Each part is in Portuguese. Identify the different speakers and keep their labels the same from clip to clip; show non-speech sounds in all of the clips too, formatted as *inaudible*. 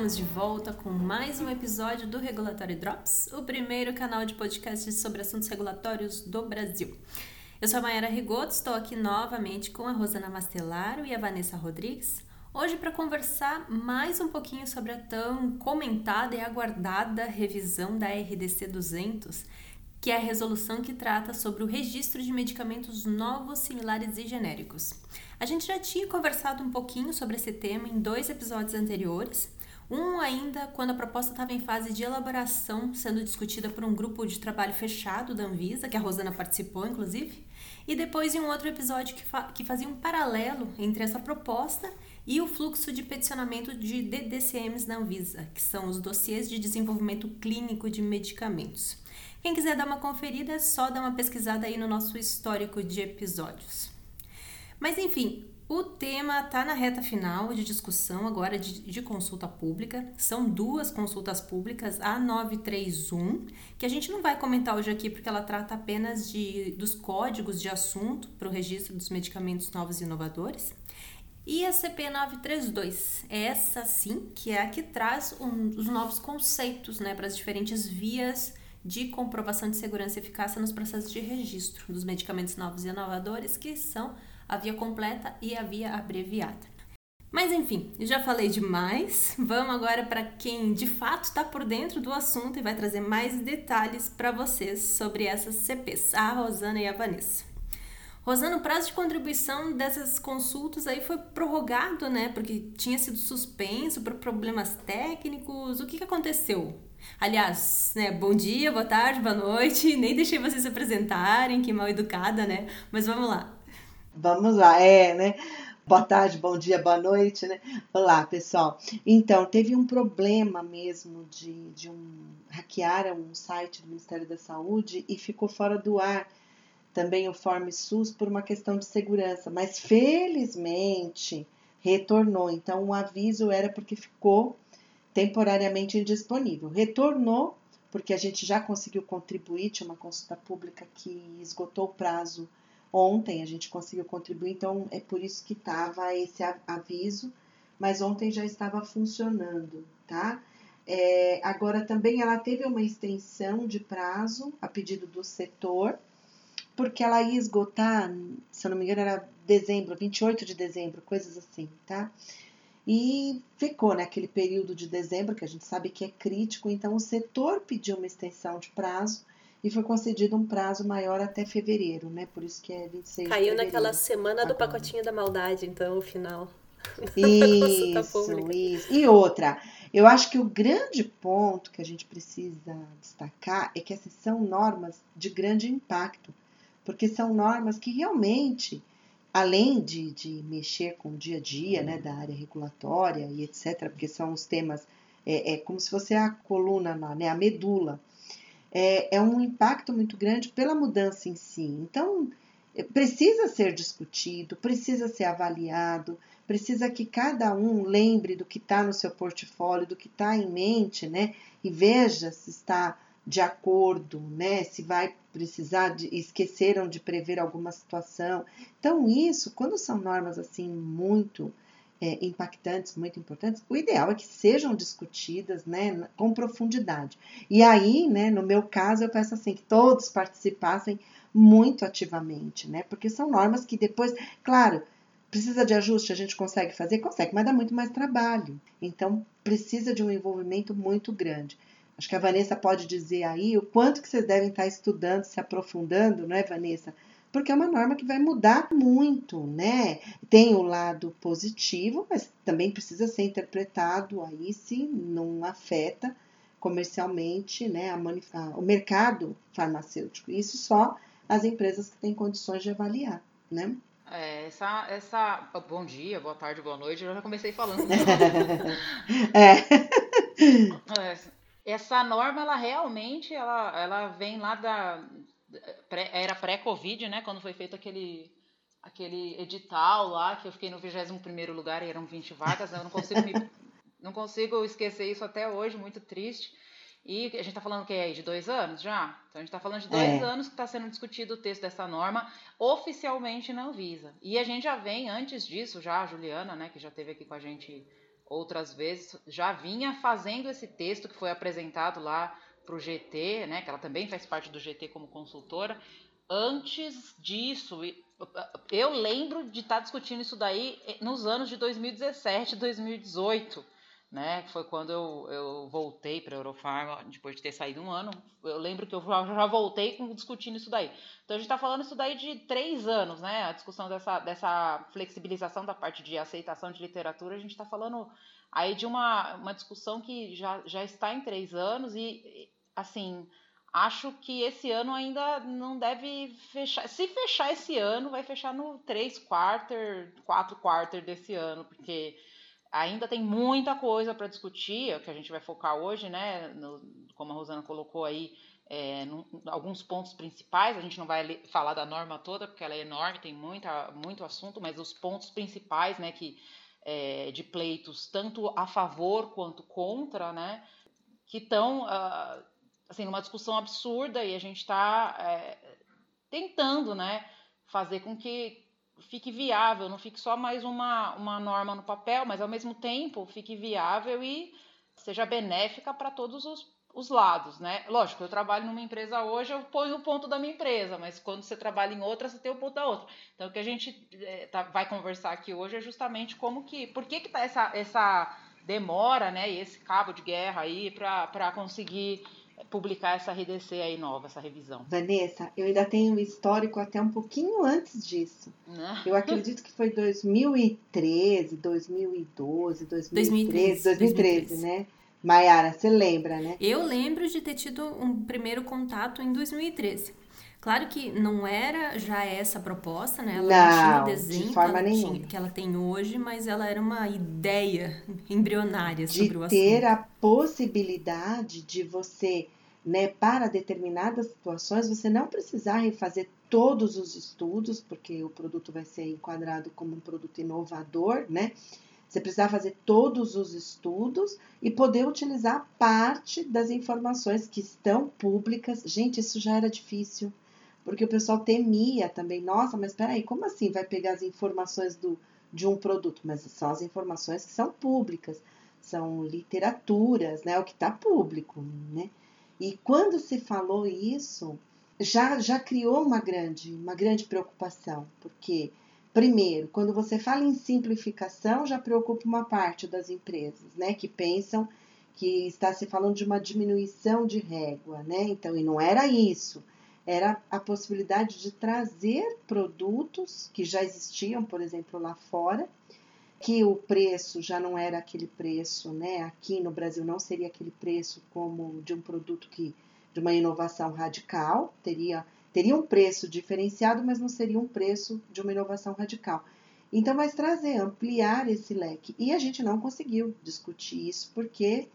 Speaker 1: Estamos de volta com mais um episódio do Regulatório Drops, o primeiro canal de podcasts sobre assuntos regulatórios do Brasil. Eu sou a Mayara Rigoto, estou aqui novamente com a Rosana Mastelaro e a Vanessa Rodrigues, hoje para conversar mais um pouquinho sobre a tão comentada e aguardada revisão da RDC 200, que é a resolução que trata sobre o registro de medicamentos novos, similares e genéricos. A gente já tinha conversado um pouquinho sobre esse tema em dois episódios anteriores. Um ainda quando a proposta estava em fase de elaboração, sendo discutida por um grupo de trabalho fechado da Anvisa, que a Rosana participou, inclusive, e depois em um outro episódio que, fa que fazia um paralelo entre essa proposta e o fluxo de peticionamento de DDCMs na Anvisa, que são os dossiês de desenvolvimento clínico de medicamentos. Quem quiser dar uma conferida, é só dar uma pesquisada aí no nosso histórico de episódios. Mas enfim, o tema está na reta final de discussão agora de, de, consulta pública. São duas consultas públicas, a 931, que a gente não vai comentar hoje aqui porque ela trata apenas de, dos códigos de assunto para o registro dos medicamentos novos e inovadores. E a CP 932, essa sim, que é a que traz um, os novos conceitos né, para as diferentes vias de comprovação de segurança e eficácia nos processos de registro dos medicamentos novos e inovadores, que são a via completa e a via abreviada. Mas enfim, já falei demais. Vamos agora para quem de fato está por dentro do assunto e vai trazer mais detalhes para vocês sobre essas CPs, a Rosana e a Vanessa. Rosana, o prazo de contribuição dessas consultas aí foi prorrogado, né? Porque tinha sido suspenso por problemas técnicos. O que, que aconteceu? Aliás, né, bom dia, boa tarde, boa noite. *laughs* Nem deixei vocês se apresentarem, que mal educada, né? Mas vamos lá.
Speaker 2: Vamos lá, é, né? Boa tarde, bom dia, boa noite, né? Olá, pessoal. Então, teve um problema mesmo de, de um. um site do Ministério da Saúde e ficou fora do ar também o Form SUS por uma questão de segurança, mas felizmente retornou. Então, o aviso era porque ficou temporariamente indisponível. Retornou porque a gente já conseguiu contribuir, tinha uma consulta pública que esgotou o prazo Ontem a gente conseguiu contribuir, então é por isso que estava esse aviso, mas ontem já estava funcionando, tá? É, agora também ela teve uma extensão de prazo a pedido do setor, porque ela ia esgotar, se eu não me engano, era dezembro, 28 de dezembro, coisas assim, tá? E ficou naquele período de dezembro, que a gente sabe que é crítico, então o setor pediu uma extensão de prazo e foi concedido um prazo maior até fevereiro, né? Por isso que é 26
Speaker 1: Caiu naquela semana do pacotinho da maldade, então, o final. *laughs*
Speaker 2: Isso, isso. E outra, eu acho que o grande ponto que a gente precisa destacar é que essas são normas de grande impacto, porque são normas que realmente, além de, de mexer com o dia a dia né, da área regulatória e etc., porque são os temas, é, é como se fosse a coluna né, a medula é, é um impacto muito grande pela mudança em si. Então, é, precisa ser discutido, precisa ser avaliado, precisa que cada um lembre do que está no seu portfólio, do que está em mente, né? E veja se está de acordo, né? Se vai precisar de esqueceram de prever alguma situação. Então, isso, quando são normas assim muito é, impactantes, muito importantes, o ideal é que sejam discutidas né, com profundidade. E aí, né, no meu caso, eu peço assim que todos participassem muito ativamente, né? Porque são normas que depois, claro, precisa de ajuste, a gente consegue fazer? Consegue, mas dá muito mais trabalho. Então, precisa de um envolvimento muito grande. Acho que a Vanessa pode dizer aí o quanto que vocês devem estar estudando, se aprofundando, não é, Vanessa? Porque é uma norma que vai mudar muito, né? Tem o lado positivo, mas também precisa ser interpretado aí se não afeta comercialmente, né, a, a, o mercado farmacêutico. Isso só as empresas que têm condições de avaliar, né?
Speaker 3: É, essa, essa. Bom dia, boa tarde, boa noite. Eu já comecei falando. *laughs* é. é. Essa norma, ela realmente, ela, ela vem lá da, era pré-Covid, né? Quando foi feito aquele, aquele edital lá, que eu fiquei no 21 lugar e eram 20 vagas. Né? Eu não consigo, me, *laughs* não consigo esquecer isso até hoje, muito triste. E a gente está falando que é de dois anos já? Então a gente está falando de dois é. anos que está sendo discutido o texto dessa norma oficialmente na Anvisa. E a gente já vem, antes disso, já a Juliana, né, que já esteve aqui com a gente outras vezes, já vinha fazendo esse texto que foi apresentado lá para o GT, né, que ela também faz parte do GT como consultora. Antes disso, eu lembro de estar tá discutindo isso daí eh, nos anos de 2017, 2018 né? Que foi quando eu, eu voltei para a Eurofarma, depois de ter saído um ano. Eu lembro que eu já voltei discutindo isso daí. Então a gente está falando isso daí de três anos, né? A discussão dessa, dessa flexibilização da parte de aceitação de literatura, a gente está falando aí de uma, uma discussão que já, já está em três anos e, assim, acho que esse ano ainda não deve fechar. Se fechar esse ano, vai fechar no três quarter, quatro quarter desse ano, porque ainda tem muita coisa para discutir, é que a gente vai focar hoje, né? No, como a Rosana colocou aí, é, alguns pontos principais. A gente não vai falar da norma toda, porque ela é enorme, tem muita, muito assunto, mas os pontos principais, né, que, é, de pleitos, tanto a favor quanto contra, né, que estão, uh, ah, assim, numa discussão absurda e a gente está é, tentando, né, fazer com que fique viável, não fique só mais uma, uma norma no papel, mas ao mesmo tempo fique viável e seja benéfica para todos os, os lados, né? Lógico, eu trabalho numa empresa hoje, eu ponho o ponto da minha empresa, mas quando você trabalha em outra, você tem o ponto da outra. Então, o que a gente é, tá, vai conversar aqui hoje é justamente como que, por que que tá essa, essa demora, né, e esse cabo de guerra aí para conseguir publicar essa RDC aí nova, essa revisão.
Speaker 2: Vanessa, eu ainda tenho um histórico até um pouquinho antes disso. Né? Eu acredito que foi 2013, 2012, 2013, 2013, 2013, né? Maiara, você lembra, né?
Speaker 1: Eu lembro de ter tido um primeiro contato em 2013. Claro que não era já essa proposta, né? Ela
Speaker 2: não,
Speaker 1: não tinha o desenho
Speaker 2: de forma
Speaker 1: que, ela
Speaker 2: nenhuma.
Speaker 1: Tinha, que ela tem hoje, mas ela era uma ideia embrionária
Speaker 2: de
Speaker 1: sobre o assunto.
Speaker 2: Ter a possibilidade de você né, para determinadas situações, você não precisar refazer todos os estudos, porque o produto vai ser enquadrado como um produto inovador, né? Você precisar fazer todos os estudos e poder utilizar parte das informações que estão públicas. Gente, isso já era difícil, porque o pessoal temia também. Nossa, mas peraí, como assim vai pegar as informações do, de um produto? Mas são as informações que são públicas, são literaturas, né? O que está público, né? E quando se falou isso, já, já criou uma grande, uma grande preocupação, porque, primeiro, quando você fala em simplificação, já preocupa uma parte das empresas, né, que pensam que está se falando de uma diminuição de régua, né? Então, e não era isso. Era a possibilidade de trazer produtos que já existiam, por exemplo, lá fora, que o preço já não era aquele preço, né? Aqui no Brasil não seria aquele preço como de um produto que de uma inovação radical, teria teria um preço diferenciado, mas não seria um preço de uma inovação radical. Então, vai trazer, ampliar esse leque. E a gente não conseguiu discutir isso porque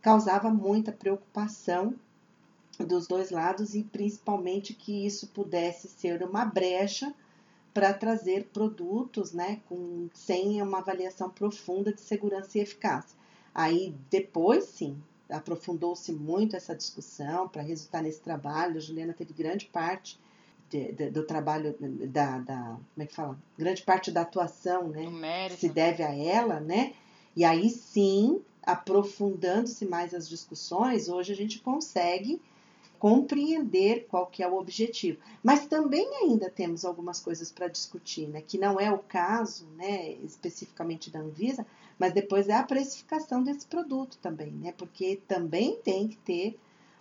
Speaker 2: causava muita preocupação dos dois lados e principalmente que isso pudesse ser uma brecha para trazer produtos né, com, sem uma avaliação profunda de segurança e eficácia. Aí depois sim, aprofundou-se muito essa discussão para resultar nesse trabalho. A Juliana teve grande parte de, de, do trabalho da, da, como é que fala? Grande parte da atuação, né? Se deve a ela, né? E aí sim, aprofundando-se mais as discussões, hoje a gente consegue compreender qual que é o objetivo. Mas também ainda temos algumas coisas para discutir, né, que não é o caso, né, especificamente da Anvisa, mas depois é a precificação desse produto também, né, porque também tem que ter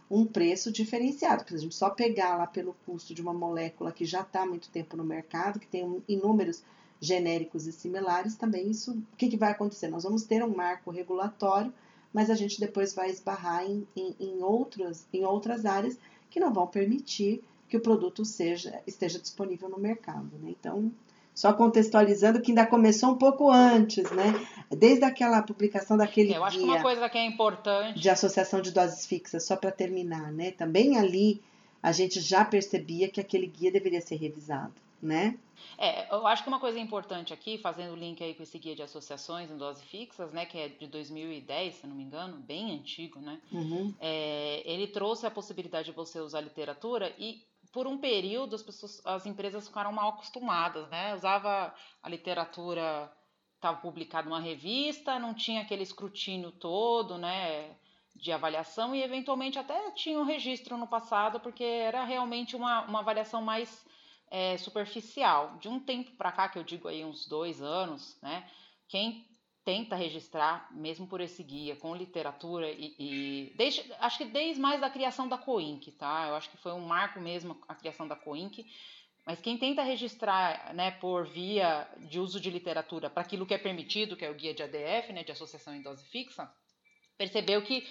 Speaker 2: um preço diferenciado, porque a gente só pegar lá pelo custo de uma molécula que já está há muito tempo no mercado, que tem inúmeros genéricos e similares, também isso, o que, que vai acontecer? Nós vamos ter um marco regulatório mas a gente depois vai esbarrar em, em, em, outros, em outras áreas que não vão permitir que o produto seja, esteja disponível no mercado. Né? Então, só contextualizando que ainda começou um pouco antes, né? Desde aquela publicação daquele
Speaker 3: Eu acho que uma coisa que é importante
Speaker 2: de associação de doses fixas, só para terminar, né? Também ali a gente já percebia que aquele guia deveria ser revisado né?
Speaker 3: É, eu acho que uma coisa importante aqui, fazendo o link aí com esse guia de associações em doses fixas, né, que é de 2010, se não me engano, bem antigo, né?
Speaker 2: Uhum.
Speaker 3: É, ele trouxe a possibilidade de você usar literatura e por um período as pessoas, as empresas ficaram mal acostumadas, né? Usava a literatura estava publicado numa revista, não tinha aquele escrutínio todo, né? De avaliação e eventualmente até tinha um registro no passado, porque era realmente uma, uma avaliação mais é, superficial. De um tempo para cá, que eu digo aí uns dois anos, né? Quem tenta registrar, mesmo por esse guia, com literatura e, e desde, acho que desde mais da criação da Coinc, tá? Eu acho que foi um marco mesmo a criação da Coinc, mas quem tenta registrar, né, por via de uso de literatura para aquilo que é permitido, que é o guia de ADF, né, de associação em dose fixa, percebeu que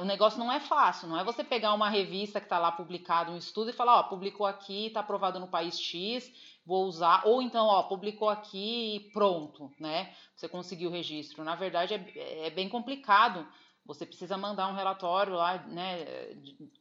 Speaker 3: o negócio não é fácil, não é você pegar uma revista que está lá publicado um estudo e falar, ó, publicou aqui, está aprovado no país X, vou usar, ou então, ó, publicou aqui e pronto, né? Você conseguiu o registro. Na verdade, é, é bem complicado. Você precisa mandar um relatório lá, né,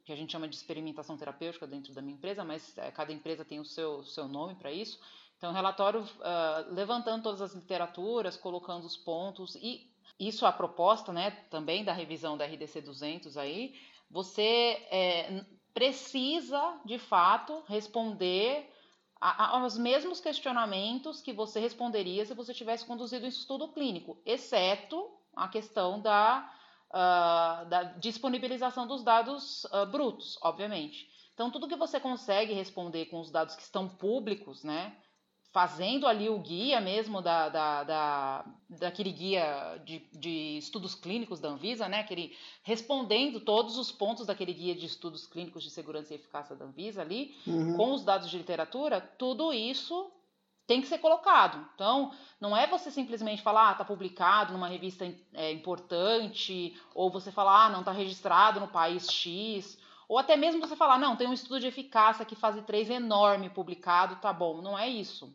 Speaker 3: que a gente chama de experimentação terapêutica dentro da minha empresa, mas é, cada empresa tem o seu, seu nome para isso. Então, relatório uh, levantando todas as literaturas, colocando os pontos e isso a proposta, né, também da revisão da RDC 200 aí, você é, precisa, de fato, responder a, aos mesmos questionamentos que você responderia se você tivesse conduzido um estudo clínico, exceto a questão da, uh, da disponibilização dos dados uh, brutos, obviamente. Então, tudo que você consegue responder com os dados que estão públicos, né, fazendo ali o guia mesmo da, da, da, daquele guia de, de estudos clínicos da Anvisa, né? Aquele, respondendo todos os pontos daquele guia de estudos clínicos de segurança e eficácia da Anvisa ali, uhum. com os dados de literatura, tudo isso tem que ser colocado. Então, não é você simplesmente falar, ah, tá publicado numa revista é, importante, ou você falar, ah, não tá registrado no país X, ou até mesmo você falar, não, tem um estudo de eficácia que fase 3 enorme publicado, tá bom. Não é isso.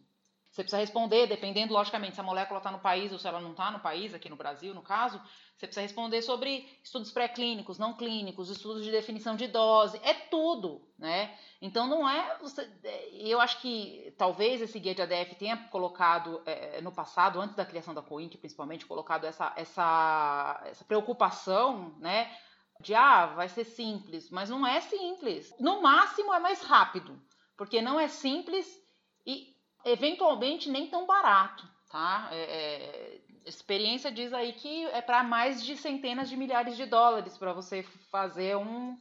Speaker 3: Você precisa responder, dependendo, logicamente, se a molécula está no país ou se ela não está no país, aqui no Brasil, no caso, você precisa responder sobre estudos pré-clínicos, não clínicos, estudos de definição de dose, é tudo, né? Então não é. Você, eu acho que talvez esse guia de ADF tenha colocado é, no passado, antes da criação da COINC, principalmente, colocado essa, essa, essa preocupação, né? De ah, vai ser simples, mas não é simples. No máximo é mais rápido, porque não é simples e eventualmente nem tão barato, tá? É, é, experiência diz aí que é para mais de centenas de milhares de dólares para você fazer um,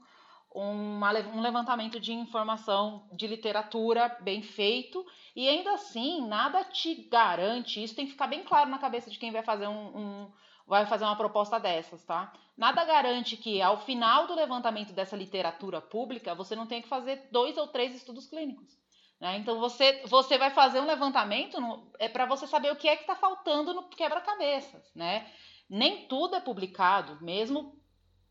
Speaker 3: um levantamento de informação de literatura bem feito e ainda assim nada te garante isso tem que ficar bem claro na cabeça de quem vai fazer um, um vai fazer uma proposta dessas, tá? Nada garante que ao final do levantamento dessa literatura pública você não tenha que fazer dois ou três estudos clínicos. Né? Então você, você vai fazer um levantamento no, é para você saber o que é que está faltando no quebra-cabeças. Né? Nem tudo é publicado, mesmo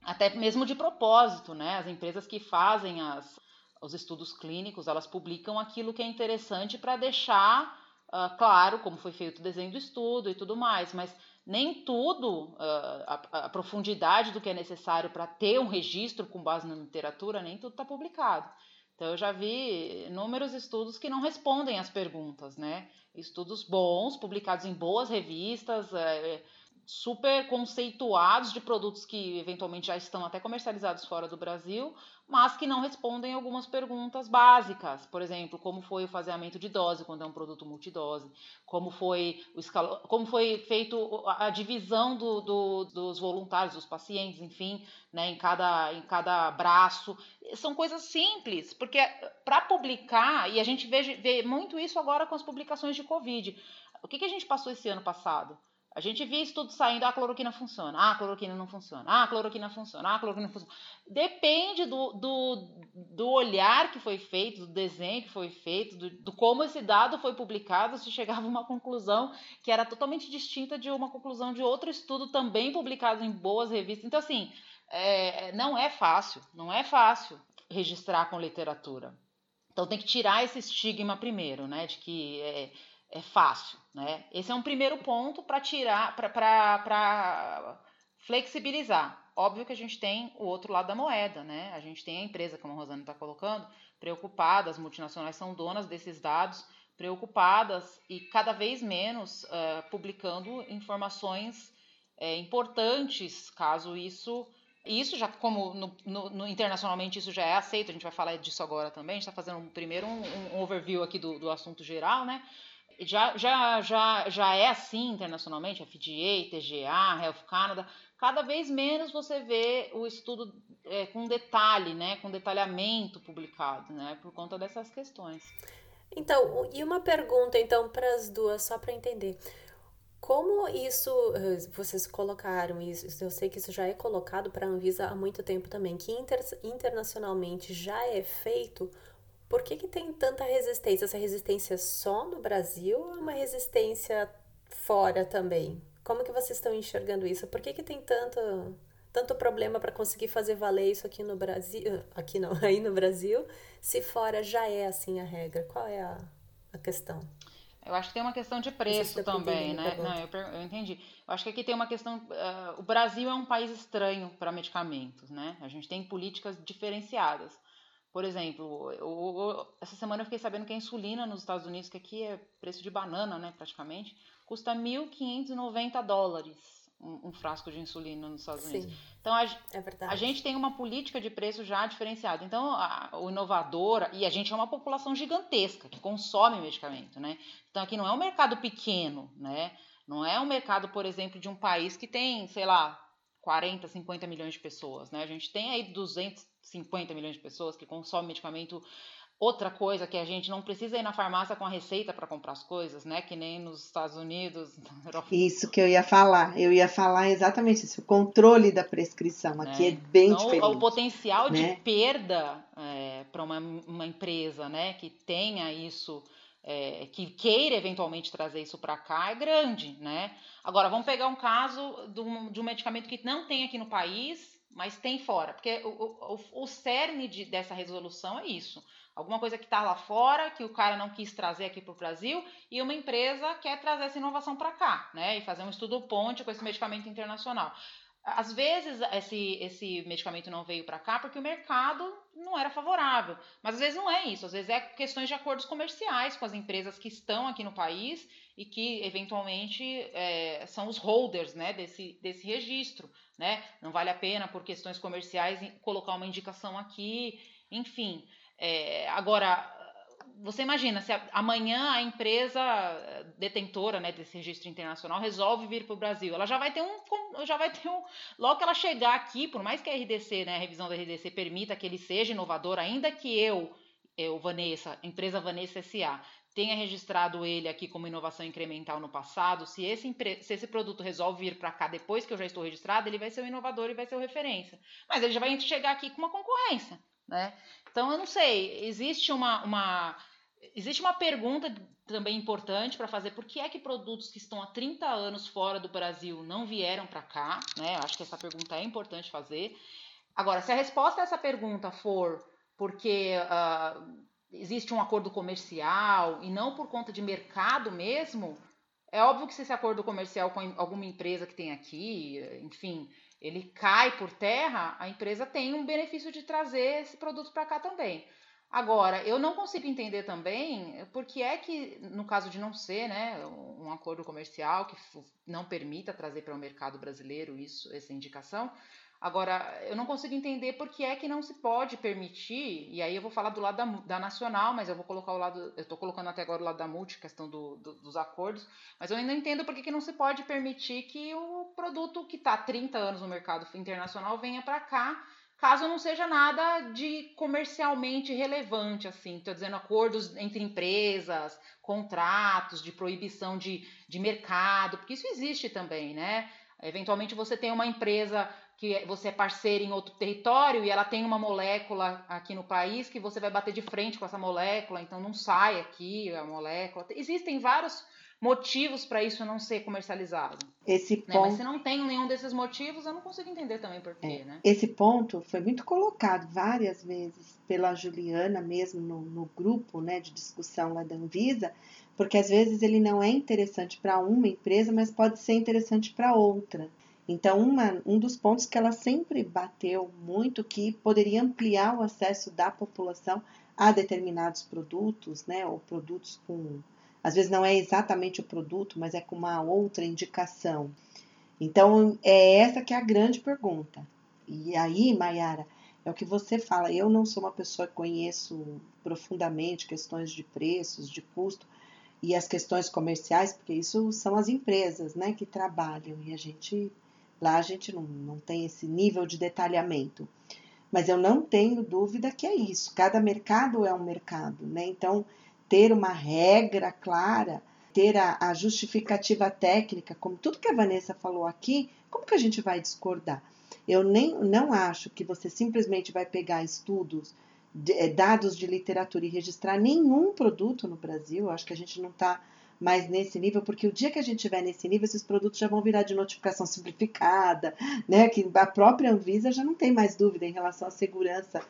Speaker 3: até mesmo de propósito. Né? As empresas que fazem as, os estudos clínicos, elas publicam aquilo que é interessante para deixar uh, claro como foi feito o desenho do estudo e tudo mais, mas nem tudo, uh, a, a, profundidade do que é necessário para ter um registro com base na literatura, nem tudo está publicado. Então, eu já vi inúmeros estudos que não respondem às perguntas, né? Estudos bons, publicados em boas revistas, é, super conceituados de produtos que eventualmente já estão até comercializados fora do Brasil, mas que não respondem algumas perguntas básicas. Por exemplo, como foi o faseamento de dose quando é um produto multidose, como foi o como foi feito a divisão do, do, dos voluntários, dos pacientes, enfim, né, em, cada, em cada braço. São coisas simples, porque para publicar, e a gente vê, vê muito isso agora com as publicações de Covid. O que, que a gente passou esse ano passado? A gente vê estudos saindo, ah, a cloroquina funciona, ah, a cloroquina não funciona, ah, a cloroquina funciona, ah, a cloroquina funciona. Depende do, do, do olhar que foi feito, do desenho que foi feito, do, do como esse dado foi publicado, se chegava a uma conclusão que era totalmente distinta de uma conclusão de outro estudo também publicado em boas revistas. Então, assim, é, não é fácil, não é fácil registrar com literatura. Então tem que tirar esse estigma primeiro, né, de que é, é fácil, né? Esse é um primeiro ponto para tirar, para flexibilizar. Óbvio que a gente tem o outro lado da moeda, né? A gente tem a empresa, como a Rosana está colocando, preocupada, as multinacionais são donas desses dados, preocupadas e cada vez menos uh, publicando informações uh, importantes, caso isso isso já, como no, no, no, internacionalmente isso já é aceito, a gente vai falar disso agora também, a gente está fazendo primeiro um, um overview aqui do, do assunto geral, né? Já, já, já, já é assim internacionalmente, FDA, TGA, Health Canada, cada vez menos você vê o estudo é, com detalhe, né, com detalhamento publicado, né, por conta dessas questões.
Speaker 1: Então, e uma pergunta então para as duas, só para entender. Como isso, eh, vocês colocaram isso, eu sei que isso já é colocado para a Anvisa há muito tempo também, que inter, internacionalmente já é feito, por que, que tem tanta resistência? Essa resistência é só no Brasil ou é uma resistência fora também? Como que vocês estão enxergando isso? Por que, que tem tanto, tanto problema para conseguir fazer valer isso aqui no Brasil, aqui não, *laughs* aí no Brasil, se fora já é assim a regra? Qual é a, a questão?
Speaker 3: Eu acho que tem uma questão de preço também, né? Não, eu, eu, entendi. Eu acho que aqui tem uma questão. Uh, o Brasil é um país estranho para medicamentos, né? A gente tem políticas diferenciadas. Por exemplo, eu, essa semana eu fiquei sabendo que a insulina nos Estados Unidos, que aqui é preço de banana, né, praticamente, custa 1.590 dólares um, um, frasco de insulina nos Estados Unidos. Sim, então a, é a, gente tem uma política de preço já diferenciada. Então a, o inovador e a gente é uma população gigantesca que consome medicamento, né? Então aqui não é um mercado pequeno, né? Não é um mercado, por exemplo, de um país que tem, sei lá, 40, 50 milhões de pessoas, né? A gente tem aí 250 milhões de pessoas que consomem medicamento Outra coisa que a gente não precisa ir na farmácia com a receita para comprar as coisas, né? Que nem nos Estados Unidos. *laughs*
Speaker 2: Isso que eu ia falar. Eu ia falar exatamente isso. O controle da prescrição aqui é, é bem então, diferente.
Speaker 3: O potencial né? de perda é, para uma, uma empresa, né? Que tenha isso, é, que queira eventualmente trazer isso para cá, é grande, né? Agora, vamos pegar um caso de um, de um medicamento que não tem aqui no país, mas tem fora. Porque o, o, o cerne de, dessa resolução é isso Alguma coisa que está lá fora, que o cara não quis trazer aqui para o Brasil, e uma empresa quer trazer essa inovação para cá, né? E fazer um estudo ponte com esse medicamento internacional. Às vezes esse, esse medicamento não veio para cá porque o mercado não era favorável. Mas às vezes não é isso, às vezes é questões de acordos comerciais com as empresas que estão aqui no país e que eventualmente é, são os holders né, desse, desse registro. Né? Não vale a pena, por questões comerciais, colocar uma indicação aqui, enfim. É, agora, você imagina, se amanhã a empresa detentora né, desse registro internacional resolve vir para o Brasil, ela já vai ter um. Já vai ter um. Logo que ela chegar aqui, por mais que a RDC, né, a revisão da RDC permita que ele seja inovador, ainda que eu, eu Vanessa, empresa Vanessa SA, tenha registrado ele aqui como inovação incremental no passado, se esse, se esse produto resolve vir para cá depois que eu já estou registrado, ele vai ser o inovador e vai ser o referência. Mas ele já vai chegar aqui com uma concorrência. Né? Então, eu não sei, existe uma, uma, existe uma pergunta também importante para fazer, por que é que produtos que estão há 30 anos fora do Brasil não vieram para cá? Né? Acho que essa pergunta é importante fazer. Agora, se a resposta a essa pergunta for porque uh, existe um acordo comercial e não por conta de mercado mesmo, é óbvio que se esse acordo comercial com alguma empresa que tem aqui, enfim, ele cai por terra, a empresa tem um benefício de trazer esse produto para cá também. Agora, eu não consigo entender também por que é que, no caso de não ser né, um acordo comercial que não permita trazer para o mercado brasileiro isso, essa indicação, Agora, eu não consigo entender por que é que não se pode permitir, e aí eu vou falar do lado da, da nacional, mas eu vou colocar o lado, eu estou colocando até agora o lado da multi, questão do, do, dos acordos, mas eu ainda entendo por que, não se pode permitir que o produto que está há 30 anos no mercado internacional venha para cá, caso não seja nada de comercialmente relevante, assim, estou dizendo acordos entre empresas, contratos de proibição de, de mercado, porque isso existe também, né? Eventualmente você tem uma empresa que você é parceiro em outro território e ela tem uma molécula aqui no país que você vai bater de frente com essa molécula, então não sai aqui a molécula. Existem vários motivos para isso não ser comercializado.
Speaker 2: Esse
Speaker 3: né?
Speaker 2: ponto...
Speaker 3: Mas se não tem nenhum desses motivos, eu não consigo entender também por quê,
Speaker 2: é.
Speaker 3: né?
Speaker 2: Esse ponto foi muito colocado várias vezes pela Juliana mesmo no, no grupo né, de discussão lá da Anvisa, porque às vezes ele não é interessante para uma empresa, mas pode ser interessante para outra. Então, uma, um dos pontos que ela sempre bateu muito que poderia ampliar o acesso da população a determinados produtos, né, ou produtos com, às vezes não é exatamente o produto, mas é com uma outra indicação. Então, é essa que é a grande pergunta. E aí, Mayara, é o que você fala. Eu não sou uma pessoa que conheço profundamente questões de preços, de custo. e as questões comerciais, porque isso são as empresas, né, que trabalham e a gente lá a gente não, não tem esse nível de detalhamento. Mas eu não tenho dúvida que é isso. Cada mercado é um mercado, né? Então, ter uma regra clara, ter a, a justificativa técnica, como tudo que a Vanessa falou aqui, como que a gente vai discordar? Eu nem não acho que você simplesmente vai pegar estudos, de, eh, dados de literatura e registrar nenhum produto no Brasil. Eu acho que a gente não está mais nesse nível, porque o dia que a gente estiver nesse nível, esses produtos já vão virar de notificação simplificada, né? Que a própria Anvisa já não tem mais dúvida em relação à segurança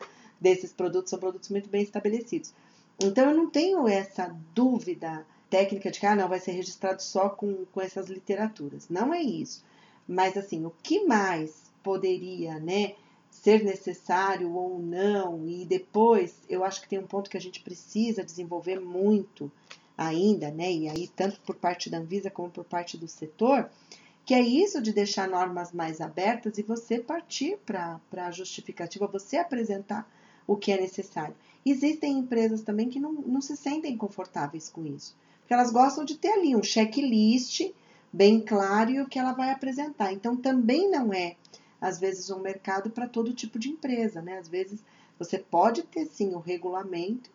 Speaker 2: desses produtos, são produtos muito bem estabelecidos. Então eu não tenho essa dúvida técnica de que ah, não, vai ser registrado só com, com essas literaturas. Não é isso. Mas assim, o que mais poderia, né? ser necessário ou não, e depois eu acho que tem um ponto que a gente precisa desenvolver muito, ainda, né? E aí, tanto por parte da Anvisa como por parte do setor, que é isso de deixar normas mais abertas e você partir para a justificativa, você apresentar o que é necessário. Existem empresas também que não, não se sentem confortáveis com isso, porque elas gostam de ter ali um checklist bem claro e o que ela vai apresentar. Então, também não é, às vezes, um mercado para todo tipo de empresa, né? Às vezes, você pode ter sim o regulamento,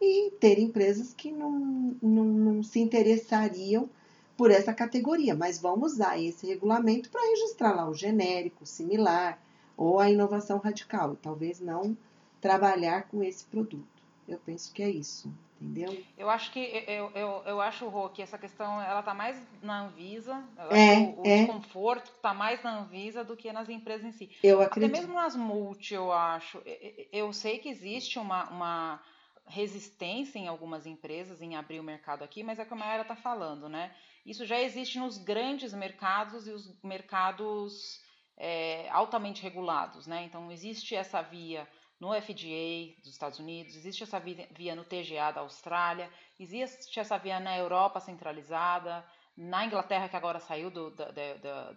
Speaker 2: e ter empresas que não, não, não se interessariam por essa categoria, mas vão usar esse regulamento para registrar lá o genérico, similar ou a inovação radical, e talvez não trabalhar com esse produto. Eu penso que é isso, entendeu?
Speaker 3: Eu acho que eu, eu, eu acho, Rô, que essa questão ela tá mais na Anvisa.
Speaker 2: é,
Speaker 3: o, o
Speaker 2: é.
Speaker 3: desconforto está mais na Anvisa do que nas empresas em si.
Speaker 2: Eu acredito.
Speaker 3: Até mesmo nas multi, eu acho. Eu sei que existe uma, uma resistência em algumas empresas em abrir o mercado aqui, mas é como a Mayara está falando, né? Isso já existe nos grandes mercados e os mercados é, altamente regulados, né? Então, existe essa via no FDA dos Estados Unidos, existe essa via no TGA da Austrália, existe essa via na Europa centralizada, na Inglaterra, que agora saiu do, da, da, da,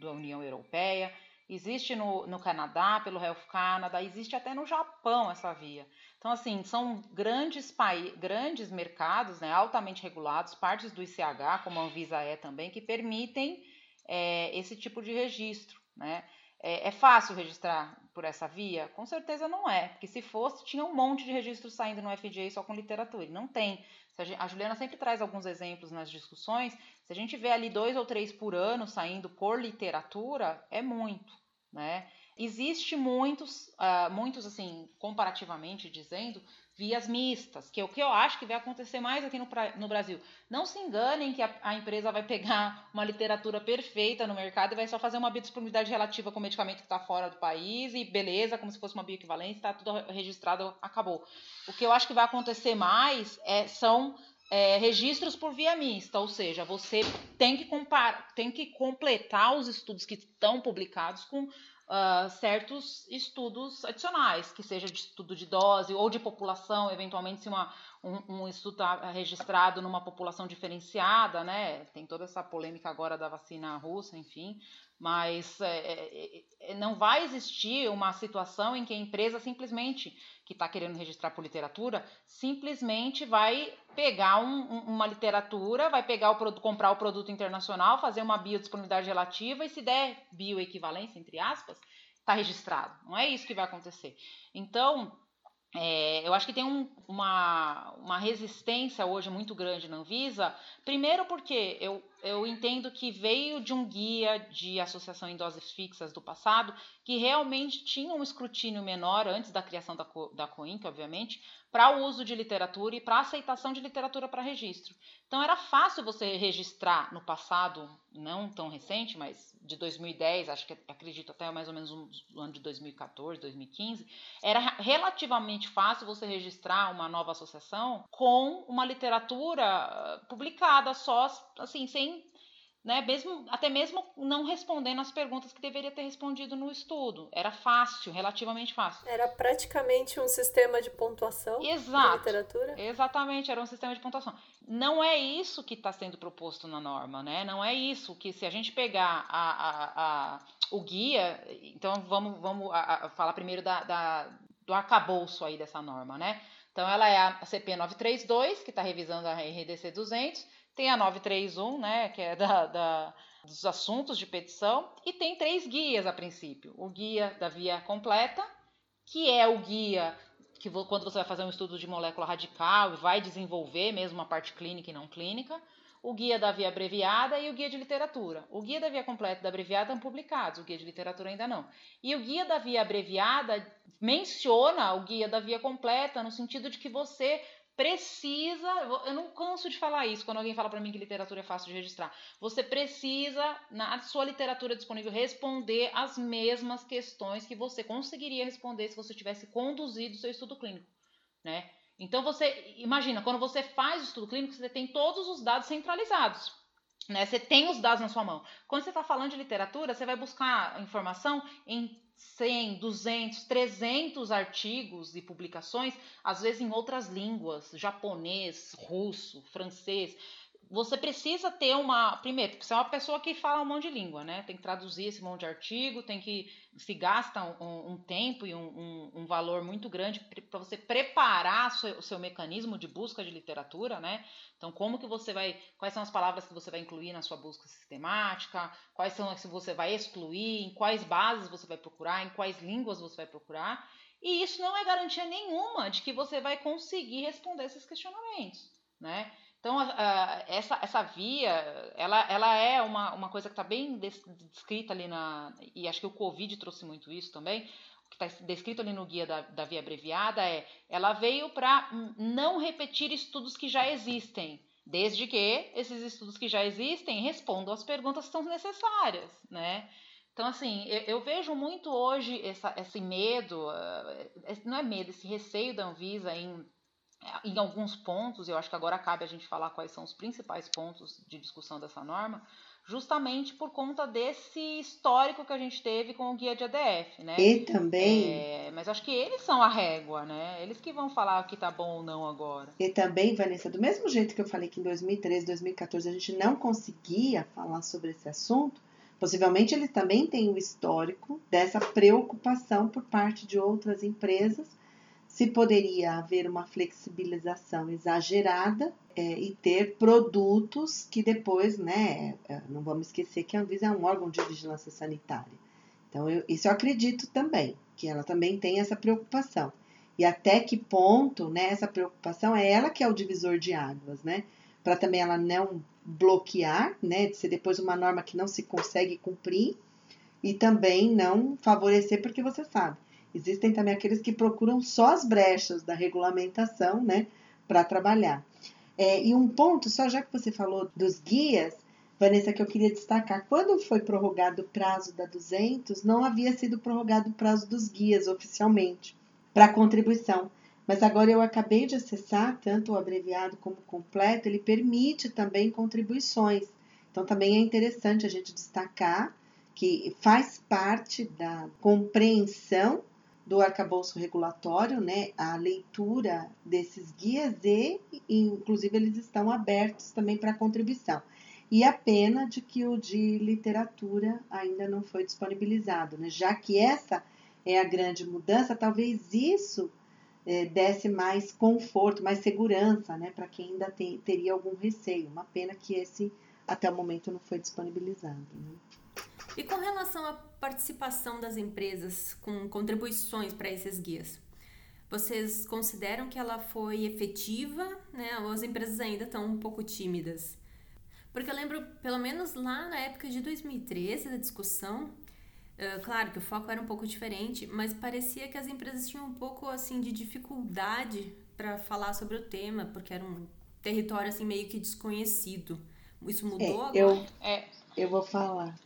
Speaker 3: da União Europeia, existe no, no Canadá, pelo Health Canada, existe até no Japão essa via. Então, assim, são grandes, grandes mercados, né, altamente regulados, partes do ICH, como a Anvisa é também, que permitem é, esse tipo de registro. Né? É, é, fácil registrar por essa via? Com certeza não é, porque se fosse, tinha um monte de registros saindo no FDA só com literatura, e não tem. A Juliana sempre traz alguns exemplos nas discussões, se a gente vê ali dois ou três por ano saindo por literatura, é muito, né? Existe muitos, uh, muitos assim, comparativamente dizendo, vias mistas, que é o que eu acho que vai acontecer mais aqui no, no Brasil. Não se enganem que a, a, empresa vai pegar *laughs* uma literatura perfeita no mercado e vai só fazer uma biodisponibilidade relativa com o medicamento que está fora do país e beleza, como se fosse uma bioequivalência, está tudo registrado, acabou. O que eu acho que vai acontecer mais é, são é, registros por via mista, ou seja, você tem que, tem que completar os estudos que estão publicados com uh, certos estudos adicionais, que seja de estudo de dose ou de população, eventualmente se uma, um, um estudo está registrado numa população diferenciada, né? Tem toda essa polêmica agora da vacina russa, enfim, mas é, é, é, não vai existir uma situação em que a empresa simplesmente, que está querendo registrar por literatura, simplesmente vai pegar um, uma literatura, vai pegar o produto, comprar o produto internacional, fazer uma biodisponibilidade relativa e se der bioequivalência, entre aspas, está registrado. Não é isso que vai acontecer. Então, é, eu acho que tem um, uma, uma resistência hoje muito grande na Anvisa, primeiro porque eu, eu entendo que veio de um guia de associação em doses fixas do passado, que realmente tinha um escrutínio menor antes da criação da, da COINC, obviamente, para o uso de literatura e para aceitação de literatura para registro. Então era fácil você registrar no passado, não tão recente, mas de 2010, acho que acredito até mais ou menos no ano de 2014, 2015, era relativamente fácil você registrar uma nova associação com uma literatura ah, publicada só assim, sem né, mesmo, até mesmo não respondendo as perguntas que deveria ter respondido no estudo. Era fácil, relativamente fácil.
Speaker 1: Era praticamente um sistema de pontuação
Speaker 3: Exato,
Speaker 1: literatura?
Speaker 3: Exatamente, era um sistema de pontuação. Não é isso que está sendo proposto na norma, né? Não é isso que se a gente pegar a, a, a o guia, então vamos, vamos a, falar primeiro da, da, do arcabouço aí dessa norma, né? Então, ela é a CP 932, que está revisando a RDC 200, tem a 931, né, que é da, da, dos assuntos de petição, e tem três guias a princípio. O guia da via completa, que é o guia que quando você vai fazer um estudo de molécula radical e vai desenvolver mesmo uma parte clínica e não clínica, o guia da via abreviada e o guia de literatura. O guia da via completa e da abreviada estão publicados, o guia de literatura ainda não. E o guia da via abreviada menciona o guia da via completa no sentido de que você precisa, eu não canso de falar isso quando alguém fala para mim que literatura é fácil de registrar. Você precisa, na sua literatura disponível, responder as mesmas questões que você conseguiria responder se você tivesse conduzido o seu estudo clínico, né? Então você imagina, quando você faz o estudo clínico, você tem todos os dados centralizados. Né? Você tem os dados na sua mão. Quando você está falando de literatura, você vai buscar informação em 100, 200, 300 artigos e publicações, às vezes em outras línguas, japonês, russo, francês. Você precisa ter uma. Primeiro, você é uma pessoa que fala um monte de língua, né? Tem que traduzir esse monte de artigo, tem que. Se gasta um, um tempo e um, um, um, valor muito grande para você preparar seu, o seu mecanismo de busca de literatura, né? Então, como que você vai. Quais são as palavras que você vai incluir na sua busca sistemática? Quais são as que você vai excluir? Em quais bases você vai procurar? Em quais línguas você vai procurar? E isso não é garantia nenhuma de que você vai conseguir responder esses questionamentos, né? Então, essa, essa via, ela, ela é uma, uma coisa que está bem descrita ali na. E acho que o Covid trouxe muito isso também. O que está descrito ali no guia da, da via abreviada é: ela veio para não repetir estudos que já existem, desde que esses estudos que já existem respondam às perguntas que são necessárias, né? Então, assim, eu, eu vejo muito hoje essa, esse medo, não é medo, esse receio da Anvisa em em alguns pontos, eu acho que agora cabe a gente falar quais são os principais pontos de discussão dessa norma, justamente por conta desse histórico que a gente teve com o guia de ADF, né?
Speaker 2: E também.
Speaker 3: É, mas acho que eles são a régua, né? Eles que vão falar o que tá bom ou não agora.
Speaker 2: E também, Vanessa, do mesmo jeito que eu falei que em 2013, 2014 a gente não conseguia falar sobre esse assunto, possivelmente eles também têm o histórico dessa preocupação por parte de outras empresas se poderia haver uma flexibilização exagerada é, e ter produtos que depois, né, é, não vamos esquecer que a Anvisa é um órgão de vigilância sanitária. Então, eu, isso eu acredito também, que ela também tem essa preocupação. E até que ponto, né, essa preocupação é ela que é o divisor de águas, né, para também ela não bloquear, né, de ser depois uma norma que não se consegue cumprir e também não favorecer, porque você sabe, Existem também aqueles que procuram só as brechas da regulamentação, né, para trabalhar. É, e um ponto, só já que você falou dos guias, Vanessa, que eu queria destacar, quando foi prorrogado o prazo da 200, não havia sido prorrogado o prazo dos guias oficialmente para contribuição. Mas agora eu acabei de acessar, tanto o abreviado como o completo, ele permite também contribuições. Então também é interessante a gente destacar que faz parte da compreensão do arcabouço regulatório, né, a leitura desses guias e, inclusive, eles estão abertos também para contribuição. E a pena de que o de literatura ainda não foi disponibilizado, né? já que essa é a grande mudança, talvez isso é, desse mais conforto, mais segurança né? para quem ainda tem, teria algum receio. Uma pena que esse até o momento não foi disponibilizado. Né?
Speaker 1: E com relação à participação das empresas com contribuições para esses guias, vocês consideram que ela foi efetiva, né? Ou as empresas ainda estão um pouco tímidas? Porque eu lembro, pelo menos lá na época de 2013, da discussão, uh, claro que o foco era um pouco diferente, mas parecia que as empresas tinham um pouco assim de dificuldade para falar sobre o tema, porque era um território assim meio que desconhecido. Isso mudou
Speaker 2: é, agora? Eu, é. eu vou falar.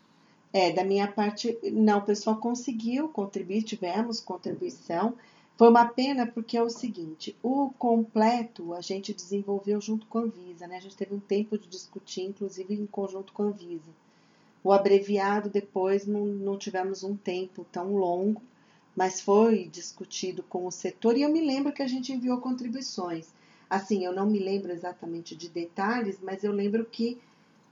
Speaker 2: É, da minha parte, não, o pessoal conseguiu contribuir, tivemos contribuição. Foi uma pena porque é o seguinte, o completo a gente desenvolveu junto com a Anvisa, né? A gente teve um tempo de discutir, inclusive em conjunto com a Anvisa. O abreviado depois não, não tivemos um tempo tão longo, mas foi discutido com o setor e eu me lembro que a gente enviou contribuições. Assim, eu não me lembro exatamente de detalhes, mas eu lembro que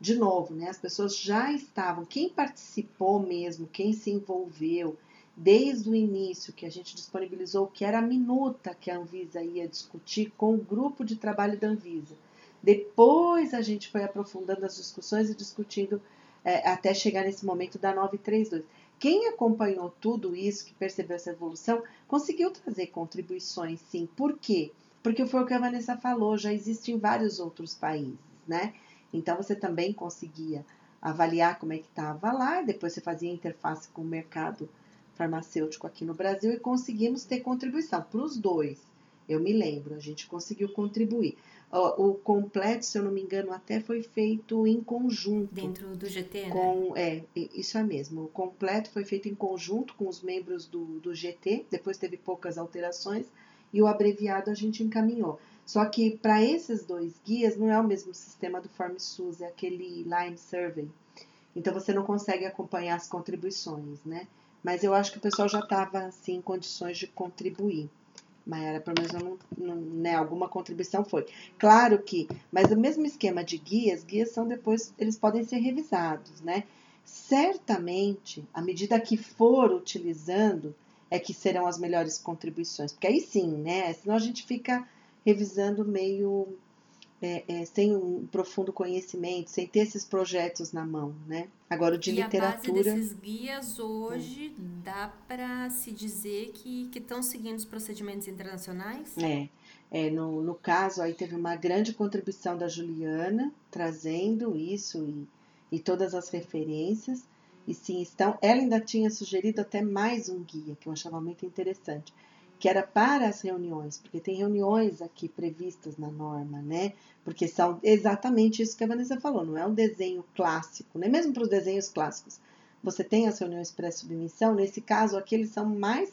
Speaker 2: de novo, né, as pessoas já estavam, quem participou mesmo, quem se envolveu, desde o início que a gente disponibilizou que era a minuta que a Anvisa ia discutir com o grupo de trabalho da Anvisa. Depois a gente foi aprofundando as discussões e discutindo é, até chegar nesse momento da 932. Quem acompanhou tudo isso, que percebeu essa evolução, conseguiu trazer contribuições, sim. Por quê? Porque foi o que a Vanessa falou, já existe em vários outros países, né? Então você também conseguia avaliar como é que estava lá, depois você fazia interface com o mercado farmacêutico aqui no Brasil e conseguimos ter contribuição para os dois. Eu me lembro, a gente conseguiu contribuir. O, completo, se eu não me engano, até foi feito em conjunto.
Speaker 1: Dentro do GT,
Speaker 2: né? com, né? É, isso é mesmo. O completo foi feito em conjunto com os membros do, do GT, depois teve poucas alterações, e o abreviado a gente encaminhou. Só que para esses dois guias não é o mesmo sistema do FormSUS, é aquele Line Survey. Então você não consegue acompanhar as contribuições, né? Mas eu acho que o pessoal já estava assim, em condições de contribuir. Mayara, pelo menos não, não, né, alguma contribuição foi. Claro que, mas o mesmo esquema de guias, guias são depois, eles podem ser revisados, né? Certamente, à medida que for utilizando, é que serão as melhores contribuições. Porque aí sim, né? Senão a gente fica revisando meio é, é, sem um profundo conhecimento, sem ter esses projetos na mão, né? Agora o de
Speaker 1: e
Speaker 2: literatura.
Speaker 1: A base desses guias hoje hum. dá para se dizer que estão seguindo os procedimentos internacionais?
Speaker 2: É. É, no, no caso, aí teve uma grande contribuição da Juliana, trazendo isso e, e todas as referências. E sim, estão. Ela ainda tinha sugerido até mais um guia, que eu achava muito interessante, que era para as reuniões, porque tem reuniões aqui previstas na norma, né? Porque são exatamente isso que a Vanessa falou, não é um desenho clássico, nem mesmo para os desenhos clássicos. Você tem as reuniões pré-submissão, nesse caso aqui eles são mais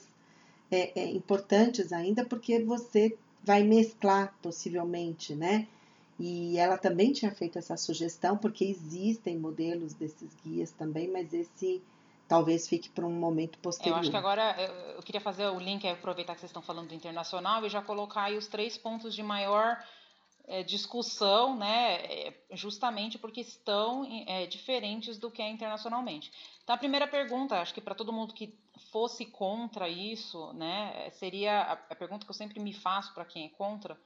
Speaker 2: é, é, importantes ainda, porque você vai mesclar possivelmente, né? E ela também tinha feito essa sugestão, porque existem modelos desses guias também, mas esse talvez fique para um momento posterior.
Speaker 3: Eu acho que agora eu queria fazer o link, aproveitar que vocês estão falando do internacional e já colocar aí os três pontos de maior é, discussão, né, é, justamente porque estão é, diferentes do que é internacionalmente. Então, a primeira pergunta, acho que para todo mundo que fosse contra isso, né, seria a, a pergunta que eu sempre me faço para quem é contra: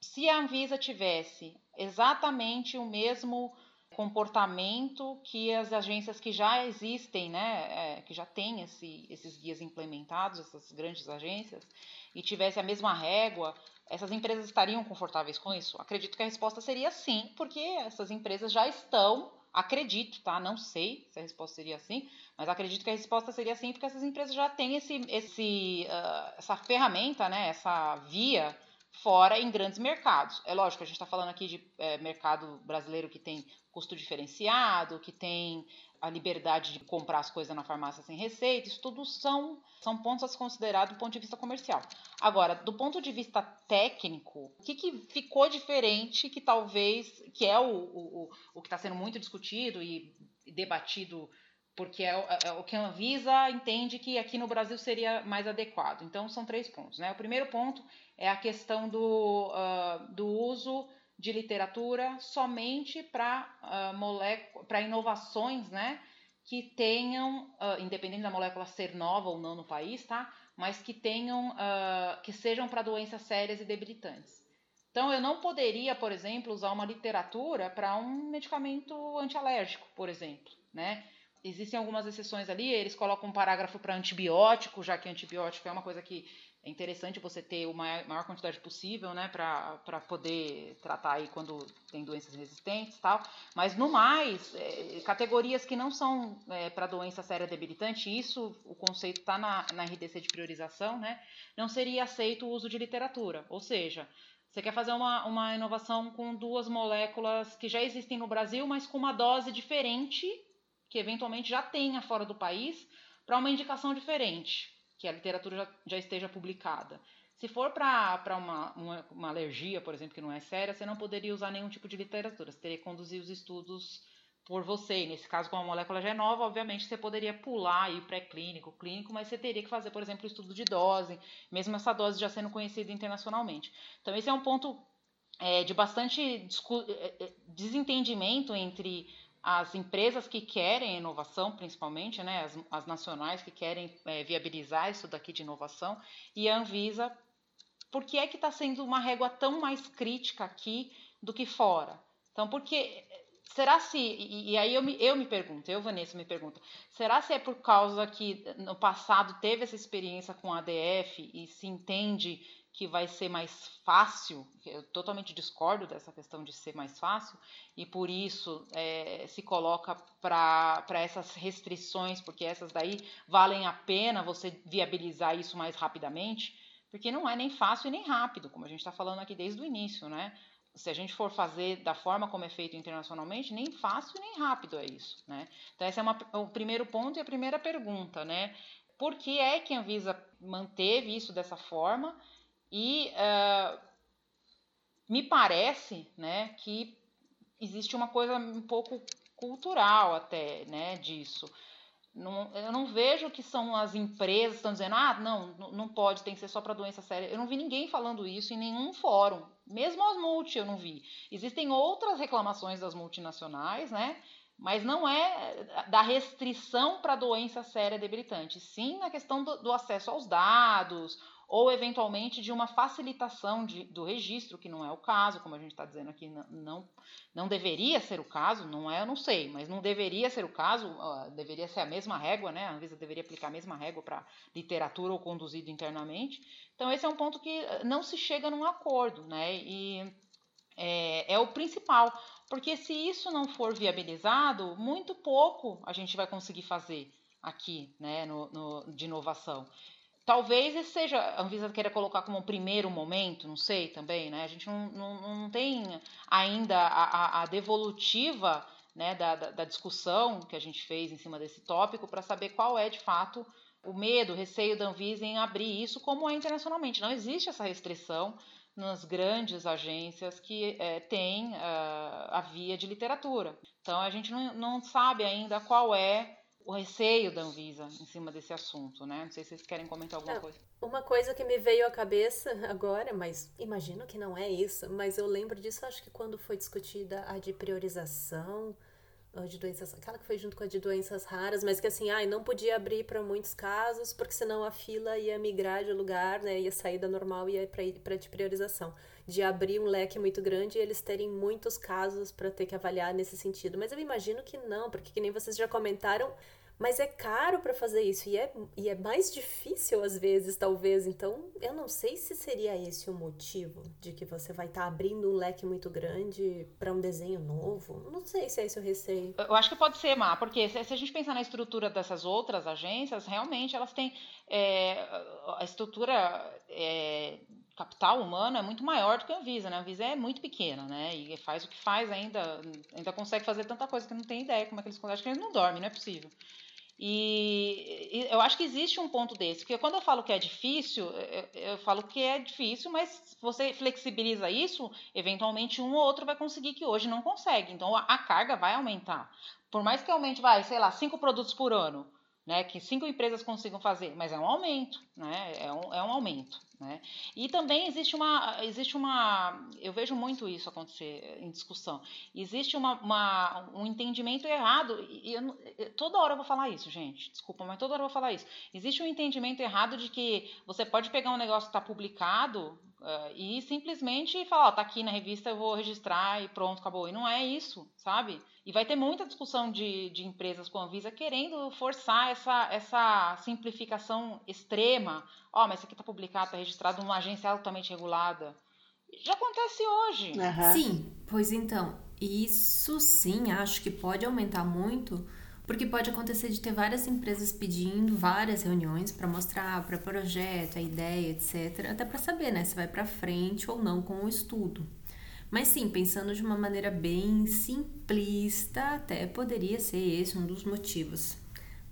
Speaker 3: se a Anvisa tivesse exatamente o mesmo comportamento que as agências que já existem, né, é, que já têm esse, esses guias implementados, essas grandes agências, e tivesse a mesma régua, essas empresas estariam confortáveis com isso? Acredito que a resposta seria sim, porque essas empresas já estão, acredito, tá? Não sei se a resposta seria sim, mas acredito que a resposta seria sim, porque essas empresas já têm esse, esse, uh, essa ferramenta, né, essa via fora em grandes mercados. É lógico, a gente está falando aqui de é, mercado brasileiro que tem custo diferenciado, que tem a liberdade de comprar as coisas na farmácia sem receita, isso tudo são, são pontos a se considerar do ponto de vista comercial. Agora, do ponto de vista técnico, o que, que ficou diferente que talvez, que é o, o, o que está sendo muito discutido e debatido porque é, é, é, o que a Anvisa entende que aqui no Brasil seria mais adequado. Então, são três pontos. Né? O primeiro ponto é a questão do, uh, do uso de literatura somente para uh, inovações né, que tenham, uh, independente da molécula ser nova ou não no país, tá? mas que tenham, uh, que sejam para doenças sérias e debilitantes. Então, eu não poderia, por exemplo, usar uma literatura para um medicamento antialérgico, por exemplo, né? Existem algumas exceções ali, eles colocam um parágrafo para antibiótico, já que antibiótico é uma coisa que é interessante você ter a maior, quantidade possível, né, para poder tratar aí quando tem doenças resistentes e tal. Mas no mais, é, categorias que não são é, para doença séria debilitante, isso, o conceito está na, na RDC de priorização, né, não seria aceito o uso de literatura. Ou seja, você quer fazer uma, uma inovação com duas moléculas que já existem no Brasil, mas com uma dose diferente, que eventualmente já tenha fora do país, para uma indicação diferente que a literatura já, já esteja publicada. Se for para uma, uma, uma, alergia, por exemplo, que não é séria, você não poderia usar nenhum tipo de literatura. Você teria que conduzir os estudos por você. E nesse caso, como a molécula já é nova, obviamente você poderia pular aí pré-clínico, clínico, mas você teria que fazer, por exemplo, o estudo de dose, mesmo essa dose já sendo conhecida internacionalmente. Então, esse é um ponto é, de bastante é, é, desentendimento entre as empresas que querem inovação, principalmente, né, as, as nacionais que querem é, viabilizar isso daqui de inovação, e a Anvisa, por que é que está sendo uma régua tão mais crítica aqui do que fora? Então, porque será se e, e aí eu me, eu me pergunto, eu Vanessa me pergunto, será se é por causa que no passado teve essa experiência com a ADF e se entende que vai ser mais fácil, eu totalmente discordo dessa questão de ser mais fácil, e por isso é, se coloca para essas restrições, porque essas daí valem a pena você viabilizar isso mais rapidamente, porque não é nem fácil e nem rápido, como a gente está falando aqui desde o início, né? Se a gente for fazer da forma como é feito internacionalmente, nem fácil e nem rápido é isso, né? Então, esse é uma, o primeiro ponto e a primeira pergunta, né? Por que é que a Anvisa manteve isso dessa forma? E uh, me parece né, que existe uma coisa um pouco cultural até né, disso. Não, eu não vejo que são as empresas que estão dizendo, ah, não, não pode, tem que ser só para doença séria. Eu não vi ninguém falando isso em nenhum fórum, mesmo as multi eu não vi. Existem outras reclamações das multinacionais, né? Mas não é da restrição para doença séria debilitante, sim na questão do, do acesso aos dados, ou eventualmente de uma facilitação de, do registro, que não é o caso, como a gente está dizendo aqui, não, não deveria ser o caso, não é, eu não sei, mas não deveria ser o caso, uh, deveria ser a mesma régua, né? A Anvisa deveria aplicar a mesma régua para literatura ou conduzido internamente. Então, esse é um ponto que uh, não se chega num acordo, né? E é, é o principal, porque se isso não for viabilizado, muito pouco a gente vai conseguir fazer aqui, né, no, no de inovação. Talvez esse seja, a Anvisa queira colocar como um primeiro momento, não sei também, né? A gente não, não, não tem ainda a, a, a devolutiva né, da, da, da, discussão que a gente fez em cima desse tópico para saber qual é de fato o medo, o receio da Anvisa em abrir isso como é internacionalmente. Não existe essa restrição nas grandes agências que é, têm uh, a via de literatura. Então a gente não, não sabe ainda qual é o receio da Anvisa em cima desse assunto, né? Não sei se vocês querem comentar alguma é, coisa.
Speaker 1: Uma coisa que me veio à cabeça *laughs* agora, mas imagino que não é isso, mas eu lembro disso, acho que quando foi discutida a de priorização de doenças, aquela que foi junto com a de doenças raras, mas que assim, ai, não podia abrir para muitos casos, porque senão a fila ia migrar de lugar, né? Ia sair da normal e ia para de priorização. De abrir um leque muito grande e eles terem muitos casos para ter que avaliar nesse sentido. Mas eu imagino que não, porque que nem vocês já comentaram, mas é caro para fazer isso e é, e é mais difícil às vezes, talvez. Então, eu não sei se seria esse o motivo de que você vai estar tá abrindo um leque muito grande para um desenho novo. Não sei se é esse o receio.
Speaker 3: Eu acho que pode ser, Má, porque se, a gente pensar na estrutura dessas outras agências, realmente elas têm. É, a estrutura. É, capital humano é muito maior do que a Anvisa, né? A Anvisa é muito pequena, né? E faz o que faz ainda, ainda consegue fazer tanta coisa que não tem ideia como é que eles conseguem. Que eles não dormem, não é possível. E, e, eu acho que existe um ponto desse, porque quando eu falo que é difícil, eu, eu, falo que é difícil, mas você flexibiliza isso, eventualmente um ou outro vai conseguir que hoje não consegue. Então a, a carga vai aumentar. Por mais que aumente, vai, sei lá, cinco produtos por ano, né, que cinco empresas consigam fazer, mas é um aumento, né, é um, é um aumento. Né? E também existe uma, existe uma, eu vejo muito isso acontecer em discussão. Existe uma, uma um entendimento errado e eu, toda hora eu vou falar isso, gente. Desculpa, mas toda hora eu vou falar isso. Existe um entendimento errado de que você pode pegar um negócio que está publicado uh, e simplesmente falar, ó, tá aqui na revista, eu vou registrar e pronto, acabou. E não é isso, sabe? E vai ter muita discussão de, de empresas com a Anvisa querendo forçar essa, essa simplificação extrema. Ó, oh, mas isso aqui está publicado, está registrado numa agência altamente regulada. Já acontece hoje.
Speaker 1: Uhum. Sim, pois então, isso sim acho que pode aumentar muito, porque pode acontecer de ter várias empresas pedindo várias reuniões para mostrar para projeto, a ideia, etc, até para saber, né, se vai para frente ou não com o estudo. Mas sim, pensando de uma maneira bem simplista, até poderia ser esse um dos motivos.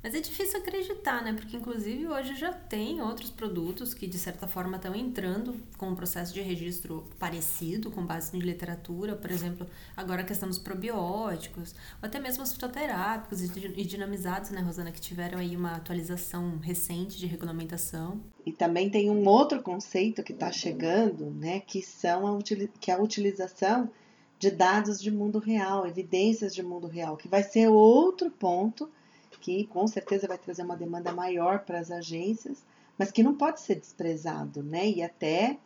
Speaker 1: Mas é difícil acreditar, né? Porque inclusive hoje já tem outros produtos que de certa forma estão entrando com um processo de registro parecido, com base em literatura, por exemplo, agora a questão dos probióticos, ou até mesmo os fitoterápicos e dinamizados, né, Rosana, que tiveram aí uma atualização recente de regulamentação.
Speaker 2: E também tem um outro conceito que está chegando, né, que são a, que é a utilização de dados de mundo real, evidências de mundo real, que vai ser outro ponto que com certeza vai trazer uma demanda maior para as agências, mas que não pode ser desprezado, né? E até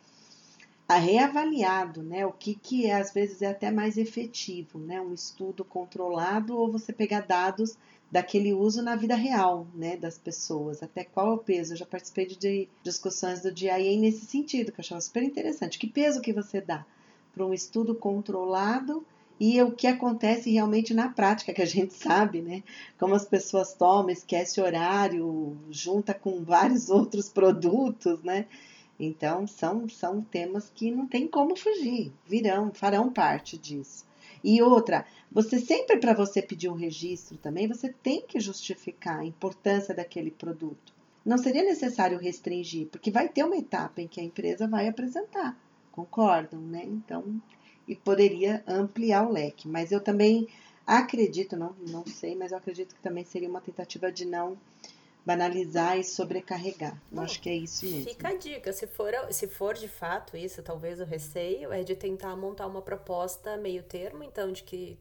Speaker 2: reavaliado, né? O que, que é, às vezes é até mais efetivo, né? Um estudo controlado ou você pegar dados daquele uso na vida real, né, das pessoas, até qual é o peso. Eu já participei de discussões do DIA nesse sentido, que eu achava super interessante. Que peso que você dá para um estudo controlado e o que acontece realmente na prática, que a gente sabe, né? Como as pessoas tomam, esquece horário, junta com vários *laughs* outros produtos, né? Então, são, são temas que não tem como fugir, virão, farão parte disso. E outra, você sempre para você pedir um registro também, você tem que justificar a importância daquele produto. Não seria necessário restringir, porque vai ter uma etapa em que a empresa vai apresentar. Concordam, né? Então, e poderia ampliar o leque. Mas eu também acredito, não, não sei, mas eu acredito que também seria uma tentativa de não banalizar e sobrecarregar. Eu acho que é isso mesmo.
Speaker 1: Fica a dica, se for, se for de fato isso, talvez o receio é de tentar montar uma proposta meio termo, então de que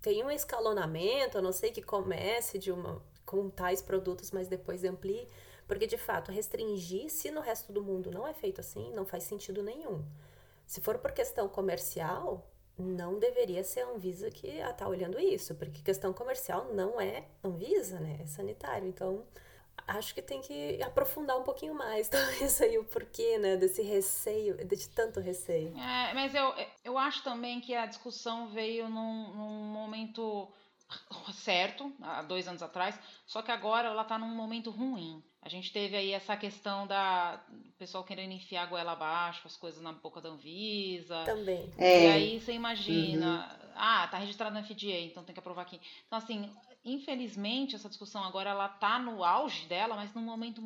Speaker 1: tem um escalonamento, a não sei que comece de uma com tais produtos, mas depois amplie, porque de fato restringir, se no resto do mundo não é feito assim, não faz sentido nenhum. Se for por questão comercial, não deveria ser a Anvisa que está olhando isso, porque questão comercial não é Anvisa, né? É sanitário. Então, acho que tem que aprofundar um pouquinho mais, *laughs* talvez aí o porquê, né, desse receio, de tanto receio.
Speaker 3: É, mas eu, eu acho também que a discussão veio num, num momento certo, há dois anos atrás, só que agora ela está num momento ruim. A gente teve aí essa questão da pessoal querendo enfiar a goela abaixo, as coisas na boca da Anvisa.
Speaker 1: Também.
Speaker 3: É. E aí você imagina, uhum. ah, tá registrado na FDA, então tem que aprovar aqui. Então, assim, infelizmente, essa discussão agora ela tá no auge dela, mas num momento,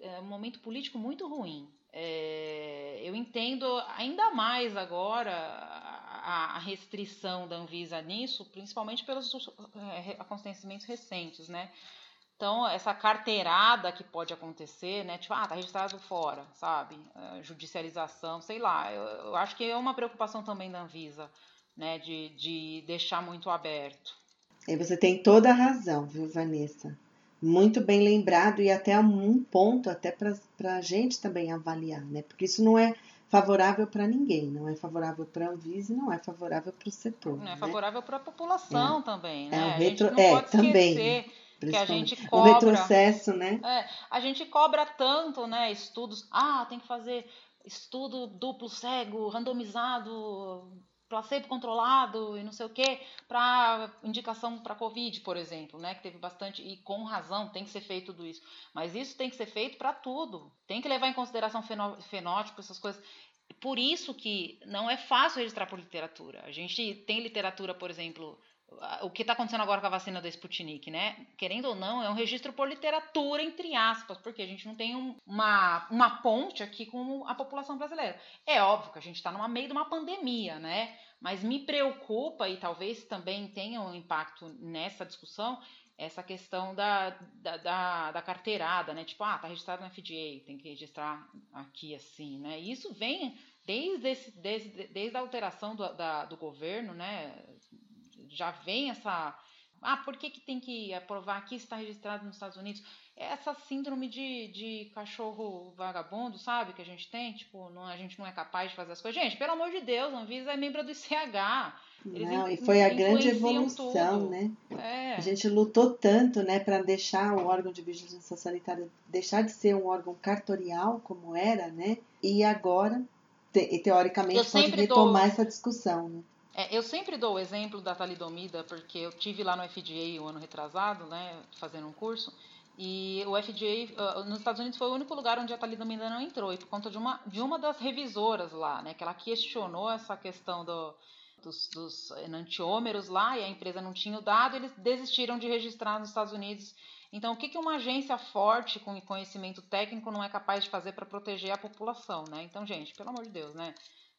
Speaker 3: é, um momento político muito ruim. É, eu entendo ainda mais agora a, a, restrição da Anvisa nisso, principalmente pelos é, acontecimentos recentes, né? Então, essa carteirada que pode acontecer, né? Tipo, ah, tá registrado fora, sabe? É, judicialização, sei lá. Eu, eu, acho que é uma preocupação também da Anvisa, né? De, de deixar muito aberto.
Speaker 2: E você tem toda a razão, viu, Vanessa? Muito bem lembrado e até um ponto até para a gente também avaliar, né? Porque isso não é favorável para ninguém, não é favorável para a Anvisa e não é favorável para o setor.
Speaker 3: Não
Speaker 2: é
Speaker 3: né? favorável para a população
Speaker 2: é.
Speaker 3: também, né?
Speaker 2: É, um retro... é também.
Speaker 3: Que a gente cobra.
Speaker 2: Um retrocesso, né?
Speaker 3: É, a gente cobra tanto, né? Estudos. Ah, tem que fazer estudo duplo cego, randomizado, placebo controlado e não sei o que para indicação para Covid, por exemplo, né? Que teve bastante, e com razão tem que ser feito tudo isso. Mas isso tem que ser feito para tudo. Tem que levar em consideração fenótipo, essas coisas. Por isso que não é fácil registrar por literatura. A gente tem literatura, por exemplo, o que está acontecendo agora com a vacina da Sputnik, né? Querendo ou não, é um registro por literatura, entre aspas, porque a gente não tem um, uma, uma ponte aqui com a população brasileira. É óbvio que a gente está no meio de uma pandemia, né? Mas me preocupa, e talvez também tenha um impacto nessa discussão, essa questão da, da, da, da carteirada, né? Tipo, ah, tá registrado na FDA, tem que registrar aqui assim, né? E isso vem desde, esse, desde, desde a alteração do, da, do governo, né? Já vem essa. Ah, por que, que tem que aprovar aqui se está registrado nos Estados Unidos? Essa síndrome de, de cachorro vagabundo, sabe? Que a gente tem, tipo, não, a gente não é capaz de fazer as coisas. Gente, pelo amor de Deus, a Anvisa é membro do ICH.
Speaker 2: Eles não, e foi a grande evolução, tudo. né?
Speaker 3: É.
Speaker 2: A gente lutou tanto, né, para deixar o órgão de vigilância sanitária deixar de ser um órgão cartorial como era, né? E agora, te, teoricamente, pode retomar dou... essa discussão, né?
Speaker 3: É, eu sempre dou o exemplo da talidomida, porque eu tive lá no FDA o ano retrasado, né, fazendo um curso, e o FDA, uh, ah, nos Estados Unidos, foi o único lugar onde a talidomida não entrou, e por conta de uma, de uma das revisoras lá, né, que ela questionou essa questão do, dos, dos enantiômeros lá, e a empresa não tinha o dado, eles desistiram de registrar nos Estados Unidos. Então, o que, que uma agência forte com conhecimento técnico não é capaz de fazer para proteger a população, né? Então, gente, pelo amor de Deus, né?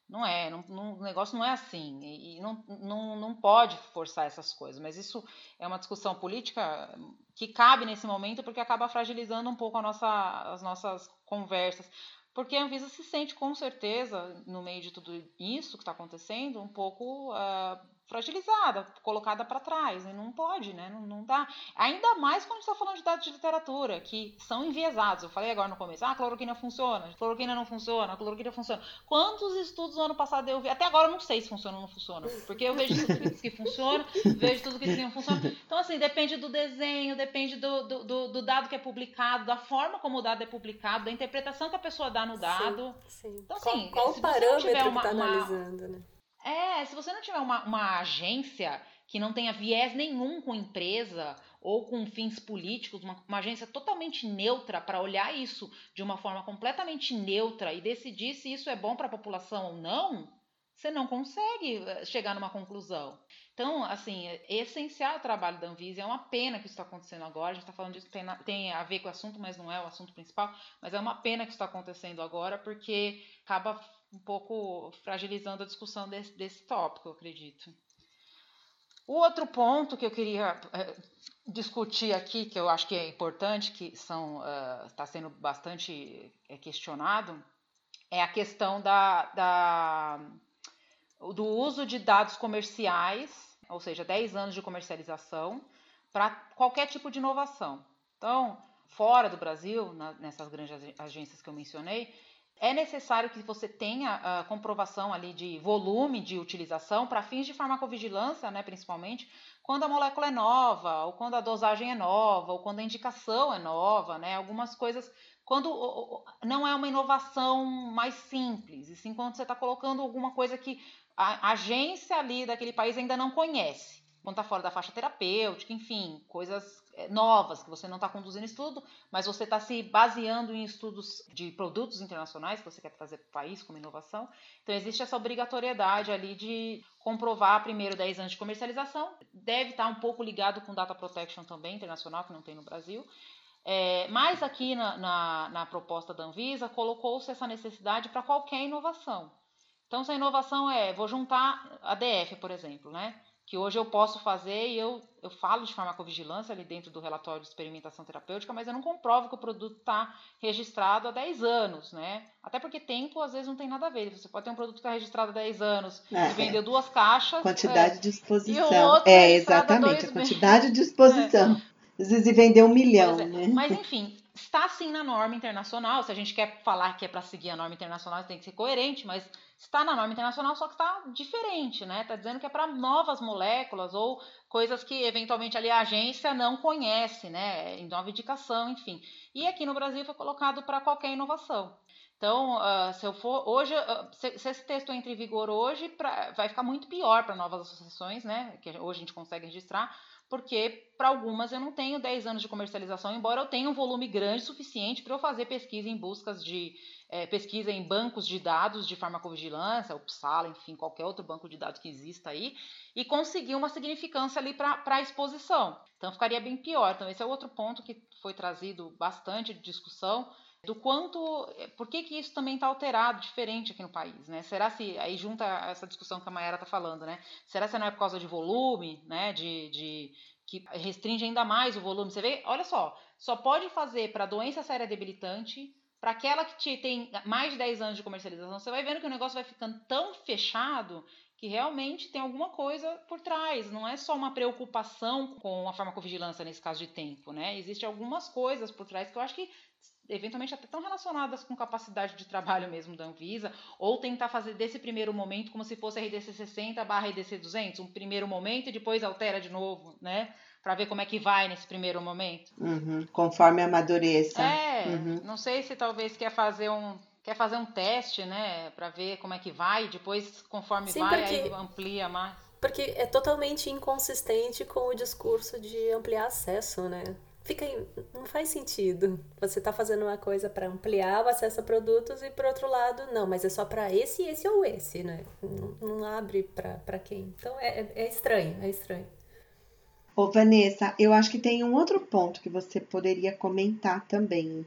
Speaker 3: Não é, não, não, o negócio não é assim. E, e não, não, não pode forçar essas coisas. Mas isso é uma discussão política que cabe nesse momento porque acaba fragilizando um pouco nossa, as nossas conversas. porque a Anvisa se sente com certeza, no meio de tudo isso que está acontecendo, um pouco uh, fragilizada, colocada para trás, e não pode, né? Não, não dá. Ainda mais quando está falando de dados de literatura, que são enviesados. Eu falei agora no começo, ah, a cloroquina funciona, a cloroquina não funciona, a cloroquina funciona. Quantos estudos no ano passado eu vi? Até agora eu não sei se funciona ou não funciona, porque eu vejo tudo que funciona, vejo tudo que não funciona. Então, assim, depende do desenho, depende do, do, do, do, dado que é publicado, da forma como o dado é publicado, da interpretação que a pessoa dá no dado.
Speaker 1: Sim, sim.
Speaker 3: Então, assim,
Speaker 1: qual, qual o parâmetro que está analisando, né?
Speaker 3: É, se você não tiver uma, uma agência que não tenha viés nenhum com empresa ou com fins políticos, uma, uma agência totalmente neutra para olhar isso de uma forma completamente neutra e decidir se isso é bom para a população ou não, você não consegue eh, chegar numa conclusão. Então, assim, é essencial o trabalho da Anvisa. É uma pena que isso está acontecendo agora. A gente está falando disso, tem, tem a ver com o assunto, mas não é o assunto principal. Mas é uma pena que isso está acontecendo agora, porque acaba um pouco fragilizando a discussão desse, desse tópico, eu acredito. O outro ponto que eu queria é, discutir aqui, que eu acho que é importante, que está uh, é, sendo bastante é, questionado, é a questão da, da, do uso de dados comerciais, ou seja, 10 anos de comercialização, para qualquer tipo de inovação. Então, fora do Brasil, na, nessas grandes agências que eu mencionei, é necessário que você tenha a comprovação ali de volume de utilização para fins de farmacovigilância, né, principalmente, quando a molécula é nova, ou quando a dosagem é nova, ou quando a indicação é nova, né, algumas coisas, quando não é uma inovação mais simples, e sim quando você está colocando alguma coisa que a agência ali daquele país ainda não conhece quando está fora da faixa terapêutica, enfim, coisas é, novas que você não está conduzindo estudo, mas você está se baseando em estudos de produtos internacionais que você quer trazer para o país como inovação. Então existe essa obrigatoriedade ali de comprovar primeiro 10 anos de comercialização. Deve estar tá um pouco ligado com data protection também internacional, que não tem no Brasil. É, mas aqui na, na, na proposta da Anvisa colocou-se essa necessidade para qualquer inovação. Então, se a inovação é, vou juntar a DF, por exemplo, né? Que hoje eu posso fazer e eu, eu falo de farmacovigilância ali dentro do relatório de experimentação terapêutica, mas eu não comprovo que o produto está registrado há 10 anos, né? Até porque tempo às vezes não tem nada a ver. Você pode ter um produto que está registrado há 10 anos é, e vendeu duas caixas.
Speaker 2: Quantidade é, de exposição. é, exatamente, a quantidade de *laughs* exposição. É. Às vezes vender um milhão,
Speaker 3: é.
Speaker 2: né?
Speaker 3: Mas enfim, está sim na norma internacional. Se a gente quer falar que é para seguir a norma internacional, tem que ser coerente, mas está na norma internacional, só que está diferente, né? Está dizendo que é para novas moléculas ou coisas que eventualmente ali a agência não conhece, né? Em nova indicação, enfim. E aqui no Brasil foi colocado para qualquer inovação. Então, uh, se eu for hoje, uh, se, se, esse texto entra em vigor hoje, pra, vai ficar muito pior para novas associações, né? Que hoje a gente consegue registrar, porque para algumas eu não tenho 10 anos de comercialização, embora eu tenha um volume grande suficiente para eu fazer pesquisa em buscas de é, pesquisa em bancos de dados de farmacovigilância, o PSALA, enfim, qualquer outro banco de dados que exista aí, e conseguir uma significância ali para a exposição. Então ficaria bem pior. Então, esse é outro ponto que foi trazido bastante de discussão do quanto, por que, que isso também está alterado, diferente aqui no país, né? Será se, aí junta essa discussão que a Mayara está falando, né? Será se não é por causa de volume, né? De, de que restringe ainda mais o volume. Você vê, olha só, só pode fazer para doença séria debilitante, para aquela que te, tem mais de 10 anos de comercialização, você vai vendo que o negócio vai ficando tão fechado que realmente tem alguma coisa por trás. Não é só uma preocupação com a farmacovigilância nesse caso de tempo, né? Existem algumas coisas por trás que eu acho que eventualmente até tão relacionadas com capacidade de trabalho mesmo da Anvisa, ou tentar fazer desse primeiro momento como se fosse RDC 60 barra RDC 200, um primeiro momento e depois altera de novo, né? para ver como é que vai nesse primeiro momento.
Speaker 2: Uhum, conforme amadureça.
Speaker 3: É, uhum. não sei se talvez quer fazer um quer fazer um teste, né, para ver como é que vai, depois conforme Sim, vai porque, aí amplia mais.
Speaker 1: Porque é totalmente inconsistente com o discurso de ampliar acesso, né? Fica não faz sentido. Você está fazendo uma coisa para ampliar o acesso a produtos e por outro lado, não, mas é só para esse, esse ou esse, né? Não, não abre para quem. Então é, é, é estranho, é estranho.
Speaker 2: Ô, Vanessa, eu acho que tem um outro ponto que você poderia comentar também.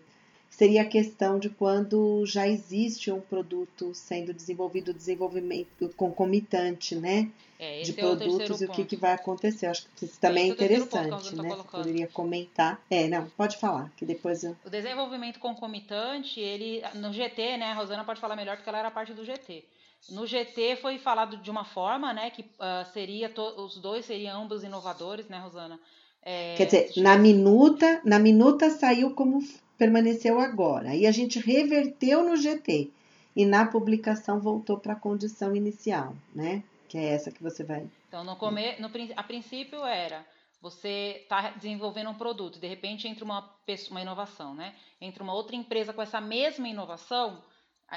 Speaker 2: Seria a questão de quando já existe um produto sendo desenvolvido, desenvolvimento concomitante, né?
Speaker 3: É,
Speaker 2: de
Speaker 3: esse é o
Speaker 2: produtos e o que, que vai acontecer. Eu acho que isso também é
Speaker 3: Esse é a
Speaker 2: interessante, né? Você poderia comentar. É, não, pode falar, que depois eu.
Speaker 3: O desenvolvimento concomitante, ele no GT, né? A Rosana pode falar melhor porque ela era parte do GT. No GT foi falado de uma forma, né? Que ah, seria os dois seriam ambos inovadores, né, Rosana? É,
Speaker 2: Quer dizer, na minuta, na minuta saiu como permaneceu agora. Aí a gente reverteu no GT e na publicação voltou para a condição inicial, né? Que é essa que você vai.
Speaker 3: Então, no come... no, a princípio era você está desenvolvendo um produto, de repente entra uma, pessoa- uma inovação, né? Entra uma outra empresa com essa mesma inovação,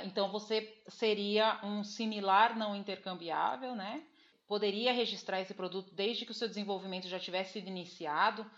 Speaker 3: então você seria um similar não intercambiável, né? Poderia registrar esse produto desde que o seu desenvolvimento já tivesse sido iniciado,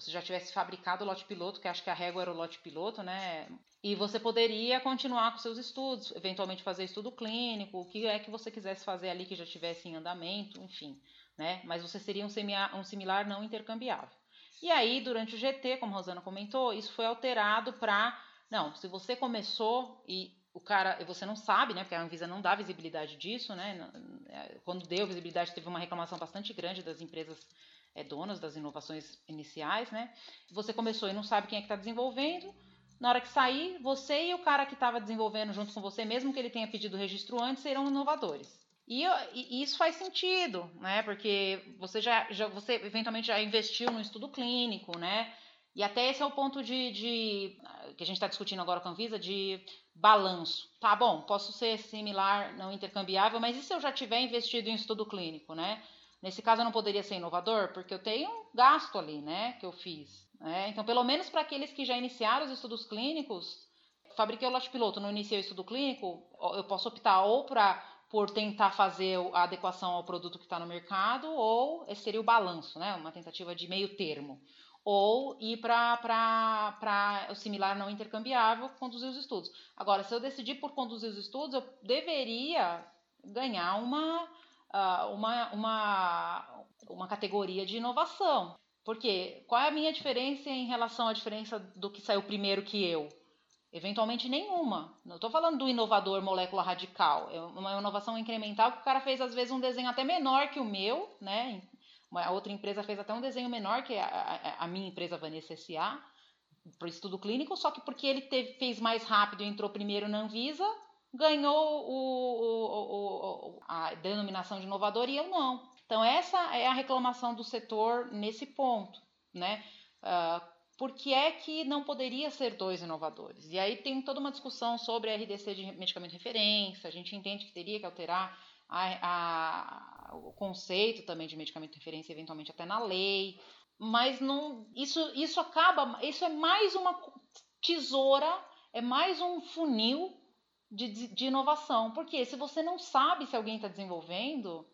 Speaker 3: se já tivesse fabricado o lote piloto, que acho que a régua era o lote piloto, né? E você poderia continuar com seus estudos, eventualmente fazer estudo clínico, o que é que você quisesse fazer ali que já estivesse em andamento, enfim, né? Mas você seria um, um similar não intercambiável. E aí, durante o GT, como a Rosana comentou, isso foi alterado para, não, se você começou e o cara, você não sabe, né? Porque a Anvisa não dá visibilidade disso, né? é, Quando deu visibilidade, teve uma reclamação bastante grande das empresas é, donas das inovações iniciais, né? Você começou e não sabe quem é que está desenvolvendo. Na hora que sair, você e o cara que estava desenvolvendo junto com você, mesmo que ele tenha pedido registro antes, serão inovadores. E, e isso faz sentido, né? Porque você já, já você eventualmente já investiu no estudo clínico, né? E até esse é o ponto de, de que a gente está discutindo agora com a Anvisa de balanço. Tá bom, posso ser similar, não intercambiável, mas e se eu já tiver investido em estudo clínico, né? Nesse caso eu não poderia ser inovador, porque eu tenho um gasto ali, né, que eu fiz. né? Então, pelo menos para aqueles que já iniciaram os estudos clínicos, fabriquei o lote piloto, não iniciei o estudo clínico, eu posso optar ou para por tentar fazer a adequação ao produto que está no mercado, ou esse seria o balanço, né, uma tentativa de meio termo. Ou ir para o similar não intercambiável, conduzir os estudos. Agora, se eu decidir por conduzir os estudos, eu deveria ganhar uma, ah, uma, uma, uma categoria de inovação. Porque qual é a minha diferença em relação à diferença do que saiu primeiro que eu? Eventualmente nenhuma. Não estou falando do inovador molécula radical. É uma inovação incremental que o cara fez, às vezes, um desenho até menor que o meu, né? Uma outra empresa fez até um desenho menor que a, a, a minha empresa Vanessa S.A. para estudo clínico, só que porque ele teve, fez mais rápido e entrou primeiro na Anvisa, ganhou o, o, o, a denominação de inovador e eu não. Então, essa é a reclamação do setor nesse ponto, né? Uh, por que é que não poderia ser dois inovadores? E aí tem toda uma discussão sobre a RDC de medicamento de referência, a gente entende que teria que alterar a, a, o conceito também de medicamento de referência, eventualmente até na lei, mas não, isso, isso acaba, isso é mais uma tesoura, é mais um funil de, de inovação, porque se você não sabe se alguém está desenvolvendo,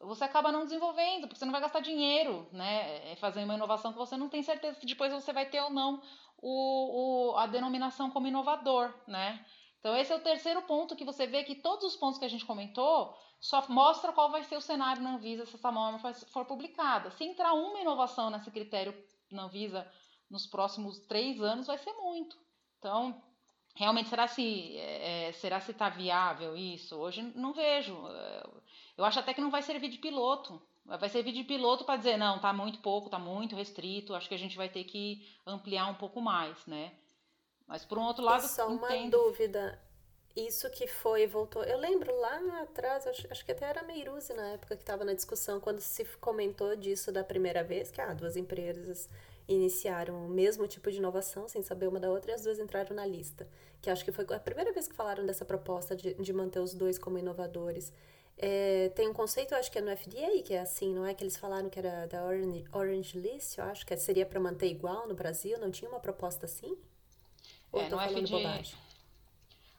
Speaker 3: você acaba não desenvolvendo, porque você não vai gastar dinheiro, né? Fazendo uma inovação que você não tem certeza que depois você vai ter ou não o, o, a denominação como inovador, né? Então esse é o terceiro ponto que você vê que todos os pontos que a gente comentou só mostra qual vai ser o cenário na Anvisa se essa norma for publicada. Se entrar uma inovação nesse critério na Anvisa nos próximos três anos, vai ser muito. Então, realmente, será se é, será se está viável isso? Hoje não vejo. Eu acho até que não vai servir de piloto. Vai servir de piloto para dizer, não, tá muito pouco, tá muito restrito, acho que a gente vai ter que ampliar um pouco mais, né? Mas por um outro lado.
Speaker 1: E só uma
Speaker 3: entendo...
Speaker 1: dúvida. Isso que foi voltou. Eu lembro lá atrás, acho, acho que até era Meiruzi na época que estava na discussão, quando se comentou disso da primeira vez, que ah, duas empresas iniciaram o mesmo tipo de inovação, sem saber uma da outra, e as duas entraram na lista. Que acho que foi a primeira vez que falaram dessa proposta de, de manter os dois como inovadores. É, tem um conceito, acho que é no FDA, que é assim, não é? Que eles falaram que era da Orange, Orange List, eu acho que seria para manter igual no Brasil, não tinha uma proposta assim? Ou
Speaker 3: é, no
Speaker 1: falando
Speaker 3: FDA,
Speaker 1: bobagem?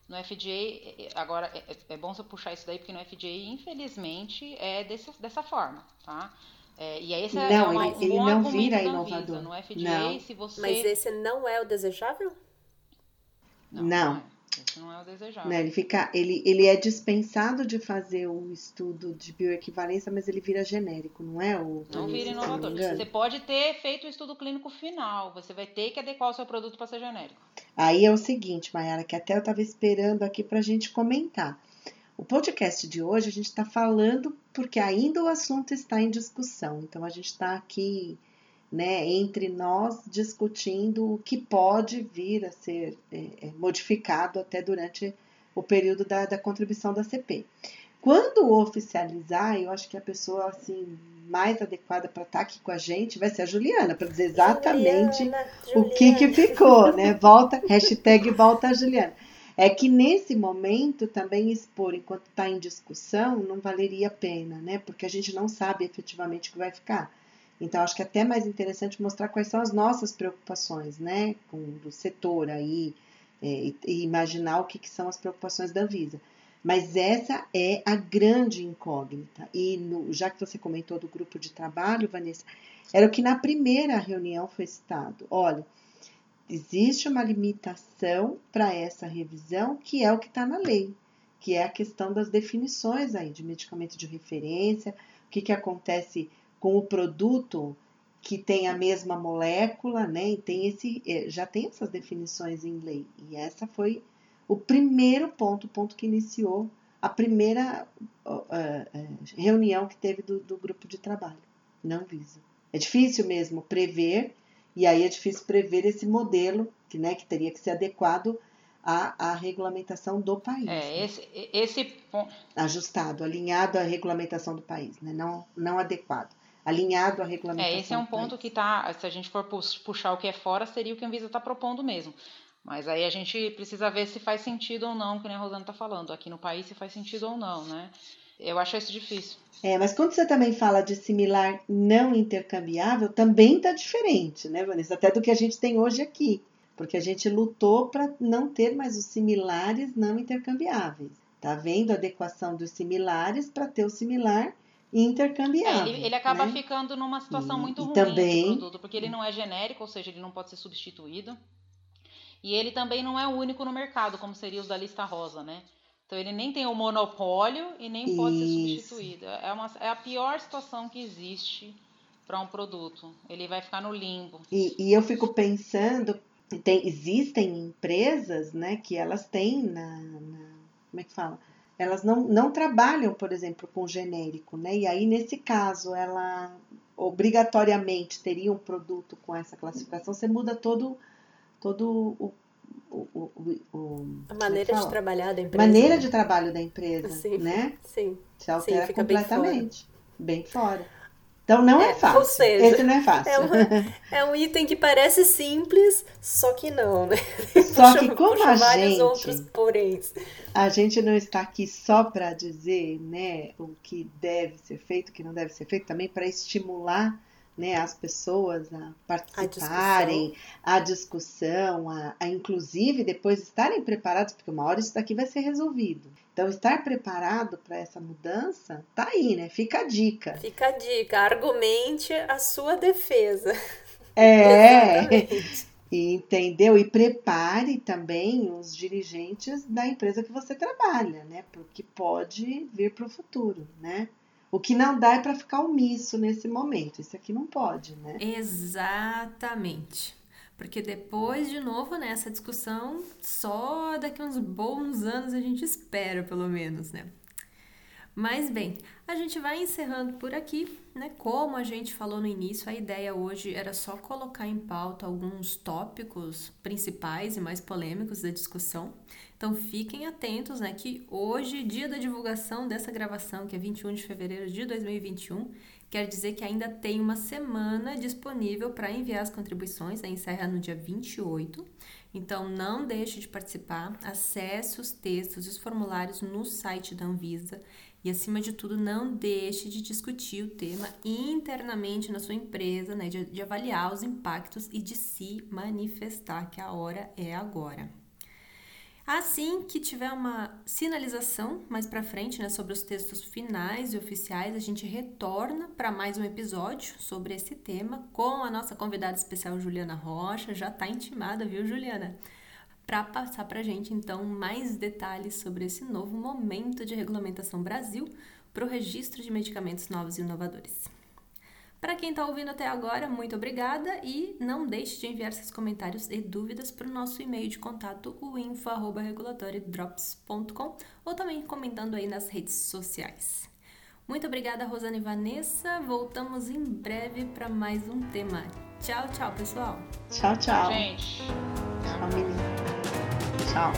Speaker 3: No FDA, agora é, é bom você puxar isso daí, porque no FDA, infelizmente, é desse, dessa forma, tá? É, e aí esse
Speaker 2: não,
Speaker 3: é uma,
Speaker 2: ele,
Speaker 3: um
Speaker 2: ele
Speaker 3: bom
Speaker 2: não vira inovador.
Speaker 3: No FDA,
Speaker 2: não.
Speaker 3: se você.
Speaker 1: Mas esse não é o desejável?
Speaker 3: Não.
Speaker 2: Não.
Speaker 3: não é. Esse não é o desejável.
Speaker 2: Ele, fica, ele, ele é dispensado de fazer o estudo de bioequivalência, mas ele vira genérico, não é? O,
Speaker 3: Não vira inovador. Você pode ter feito o estudo clínico final, você vai ter que adequar o seu produto para ser genérico.
Speaker 2: Aí é o seguinte, Mayara, que até eu estava esperando aqui para a gente comentar. O podcast de hoje a gente está falando porque ainda o assunto está em discussão. Então a gente está aqui, né, entre nós discutindo o que pode vir a ser é, é modificado até durante o período da, da contribuição da CP. Quando oficializar, eu acho que a pessoa assim mais adequada para estar tá aqui com a gente vai ser a Juliana, para dizer exatamente Juliana, o que, que ficou, né? Volta, hashtag volta a Juliana. É que nesse momento também expor enquanto está em discussão não valeria a pena, né? Porque a gente não sabe efetivamente o que vai ficar. Então, acho que é até mais interessante mostrar quais são as nossas preocupações, né? Com o setor aí, é, e imaginar o que, que são as preocupações da Anvisa. Mas essa é a grande incógnita. E no, já que você comentou do grupo de trabalho, Vanessa, era o que na primeira reunião foi citado. Olha, existe uma limitação para essa revisão, que é o que está na lei, que é a questão das definições aí de medicamento de referência, o que, que acontece com o produto que tem a mesma molécula, né? E tem esse, é, já tem essas definições em lei. E essa foi o primeiro ponto, o ponto que iniciou a primeira uh, uh, reunião que teve do, do, grupo de trabalho, não visa. É difícil mesmo prever, e aí é difícil prever esse modelo, que, né, que teria que ser adequado à, à regulamentação do país. É,
Speaker 3: né? esse, esse
Speaker 2: Ajustado, alinhado à regulamentação do país, né? não, não adequado alinhado à regulamentação.
Speaker 3: É, esse é um ponto que está, se a gente for puxar o que é fora, seria o que a Anvisa está propondo mesmo. Mas aí a gente precisa ver se faz sentido ou não, que nem a Rosana está falando, aqui no país se faz sentido ou não, né? Eu acho isso difícil.
Speaker 2: É, mas quando você também fala de similar não intercambiável, também está diferente, né, Vanessa? Até do que a gente tem hoje aqui. Porque a gente lutou para não ter mais os similares não intercambiáveis. Tá vendo a adequação dos similares para ter o similar intercambiável.
Speaker 3: É, ele, ele, acaba
Speaker 2: né?
Speaker 3: ficando numa situação
Speaker 2: e,
Speaker 3: muito ruim
Speaker 2: também,
Speaker 3: esse produto, porque ele não é genérico, ou seja, ele não pode ser substituído. E ele também não é o único no mercado, como seria os da lista rosa, né? Então ele nem tem o monopólio e nem pode Isso. ser substituído. É, uma, é a pior situação que existe para um produto. Ele vai ficar no limbo.
Speaker 2: E, e eu fico pensando, tem, existem empresas, né, que elas têm na, na como é que fala? Elas não, não trabalham, por exemplo, com genérico, né? E aí nesse caso ela obrigatoriamente teria um produto com essa classificação, você muda todo todo o, o, o,
Speaker 1: o a maneira de trabalhar da empresa.
Speaker 2: Maneira de trabalho da empresa, sim, né?
Speaker 1: Sim.
Speaker 2: Se altera Sim, completamente. Bem fora. bem fora. Então não é, é fácil.
Speaker 1: Ou seja,
Speaker 2: Esse não é fácil.
Speaker 1: É, uma, *laughs* é, um item que parece simples, só que não, né?
Speaker 2: Só *laughs* puxa, que como a gente,
Speaker 1: outros porém.
Speaker 2: A gente não está aqui só para dizer, né, o que deve ser feito, o que não deve ser feito, também para estimular né, as pessoas a participarem, a discussão, a, discussão a, a, inclusive depois estarem preparados, porque uma hora isso daqui vai ser resolvido. Então, estar preparado para essa mudança, tá aí, né? Fica a dica.
Speaker 1: Fica a dica, argumente a sua defesa.
Speaker 2: É, *laughs* entendeu? E prepare também os dirigentes da empresa que você trabalha, né? Porque pode vir para o futuro, né? O que não dá é para ficar omisso nesse momento. Isso aqui não pode, né?
Speaker 1: Exatamente. Porque depois, de novo, nessa né, discussão, só daqui uns bons anos a gente espera, pelo menos, né? Mas bem, a gente vai encerrando por aqui, né? Como a gente falou no início, a ideia hoje era só colocar em pauta alguns tópicos principais e mais polêmicos da discussão. Então fiquem atentos, né, que hoje, dia da divulgação dessa gravação, que é 21 de fevereiro de 2021, quer dizer que ainda tem uma semana disponível para enviar as contribuições, a encerra no dia 28. Então não deixe de participar, acesse os textos e os formulários no site da Anvisa e acima de tudo não deixe de discutir o tema internamente na sua empresa, né, de, de avaliar os impactos e de se manifestar, que a hora é agora. Assim que tiver uma sinalização mais para frente, né, sobre os textos finais e oficiais, a gente retorna para mais um episódio sobre esse tema com a nossa convidada especial Juliana Rocha, já está intimada, viu, Juliana? Para passar para a gente então mais detalhes sobre esse novo momento de regulamentação Brasil para o registro de medicamentos novos e inovadores. Para quem está ouvindo até agora, muito obrigada e não deixe de enviar seus comentários e dúvidas para o nosso e-mail de contato, o info.regulatoriodrops.com ou também comentando aí nas redes sociais. Muito obrigada, Rosane e Vanessa. Voltamos em breve para mais um tema. Tchau, tchau, pessoal.
Speaker 2: Tchau, tchau.
Speaker 3: Gente.
Speaker 2: Tchau, menina. Ciao.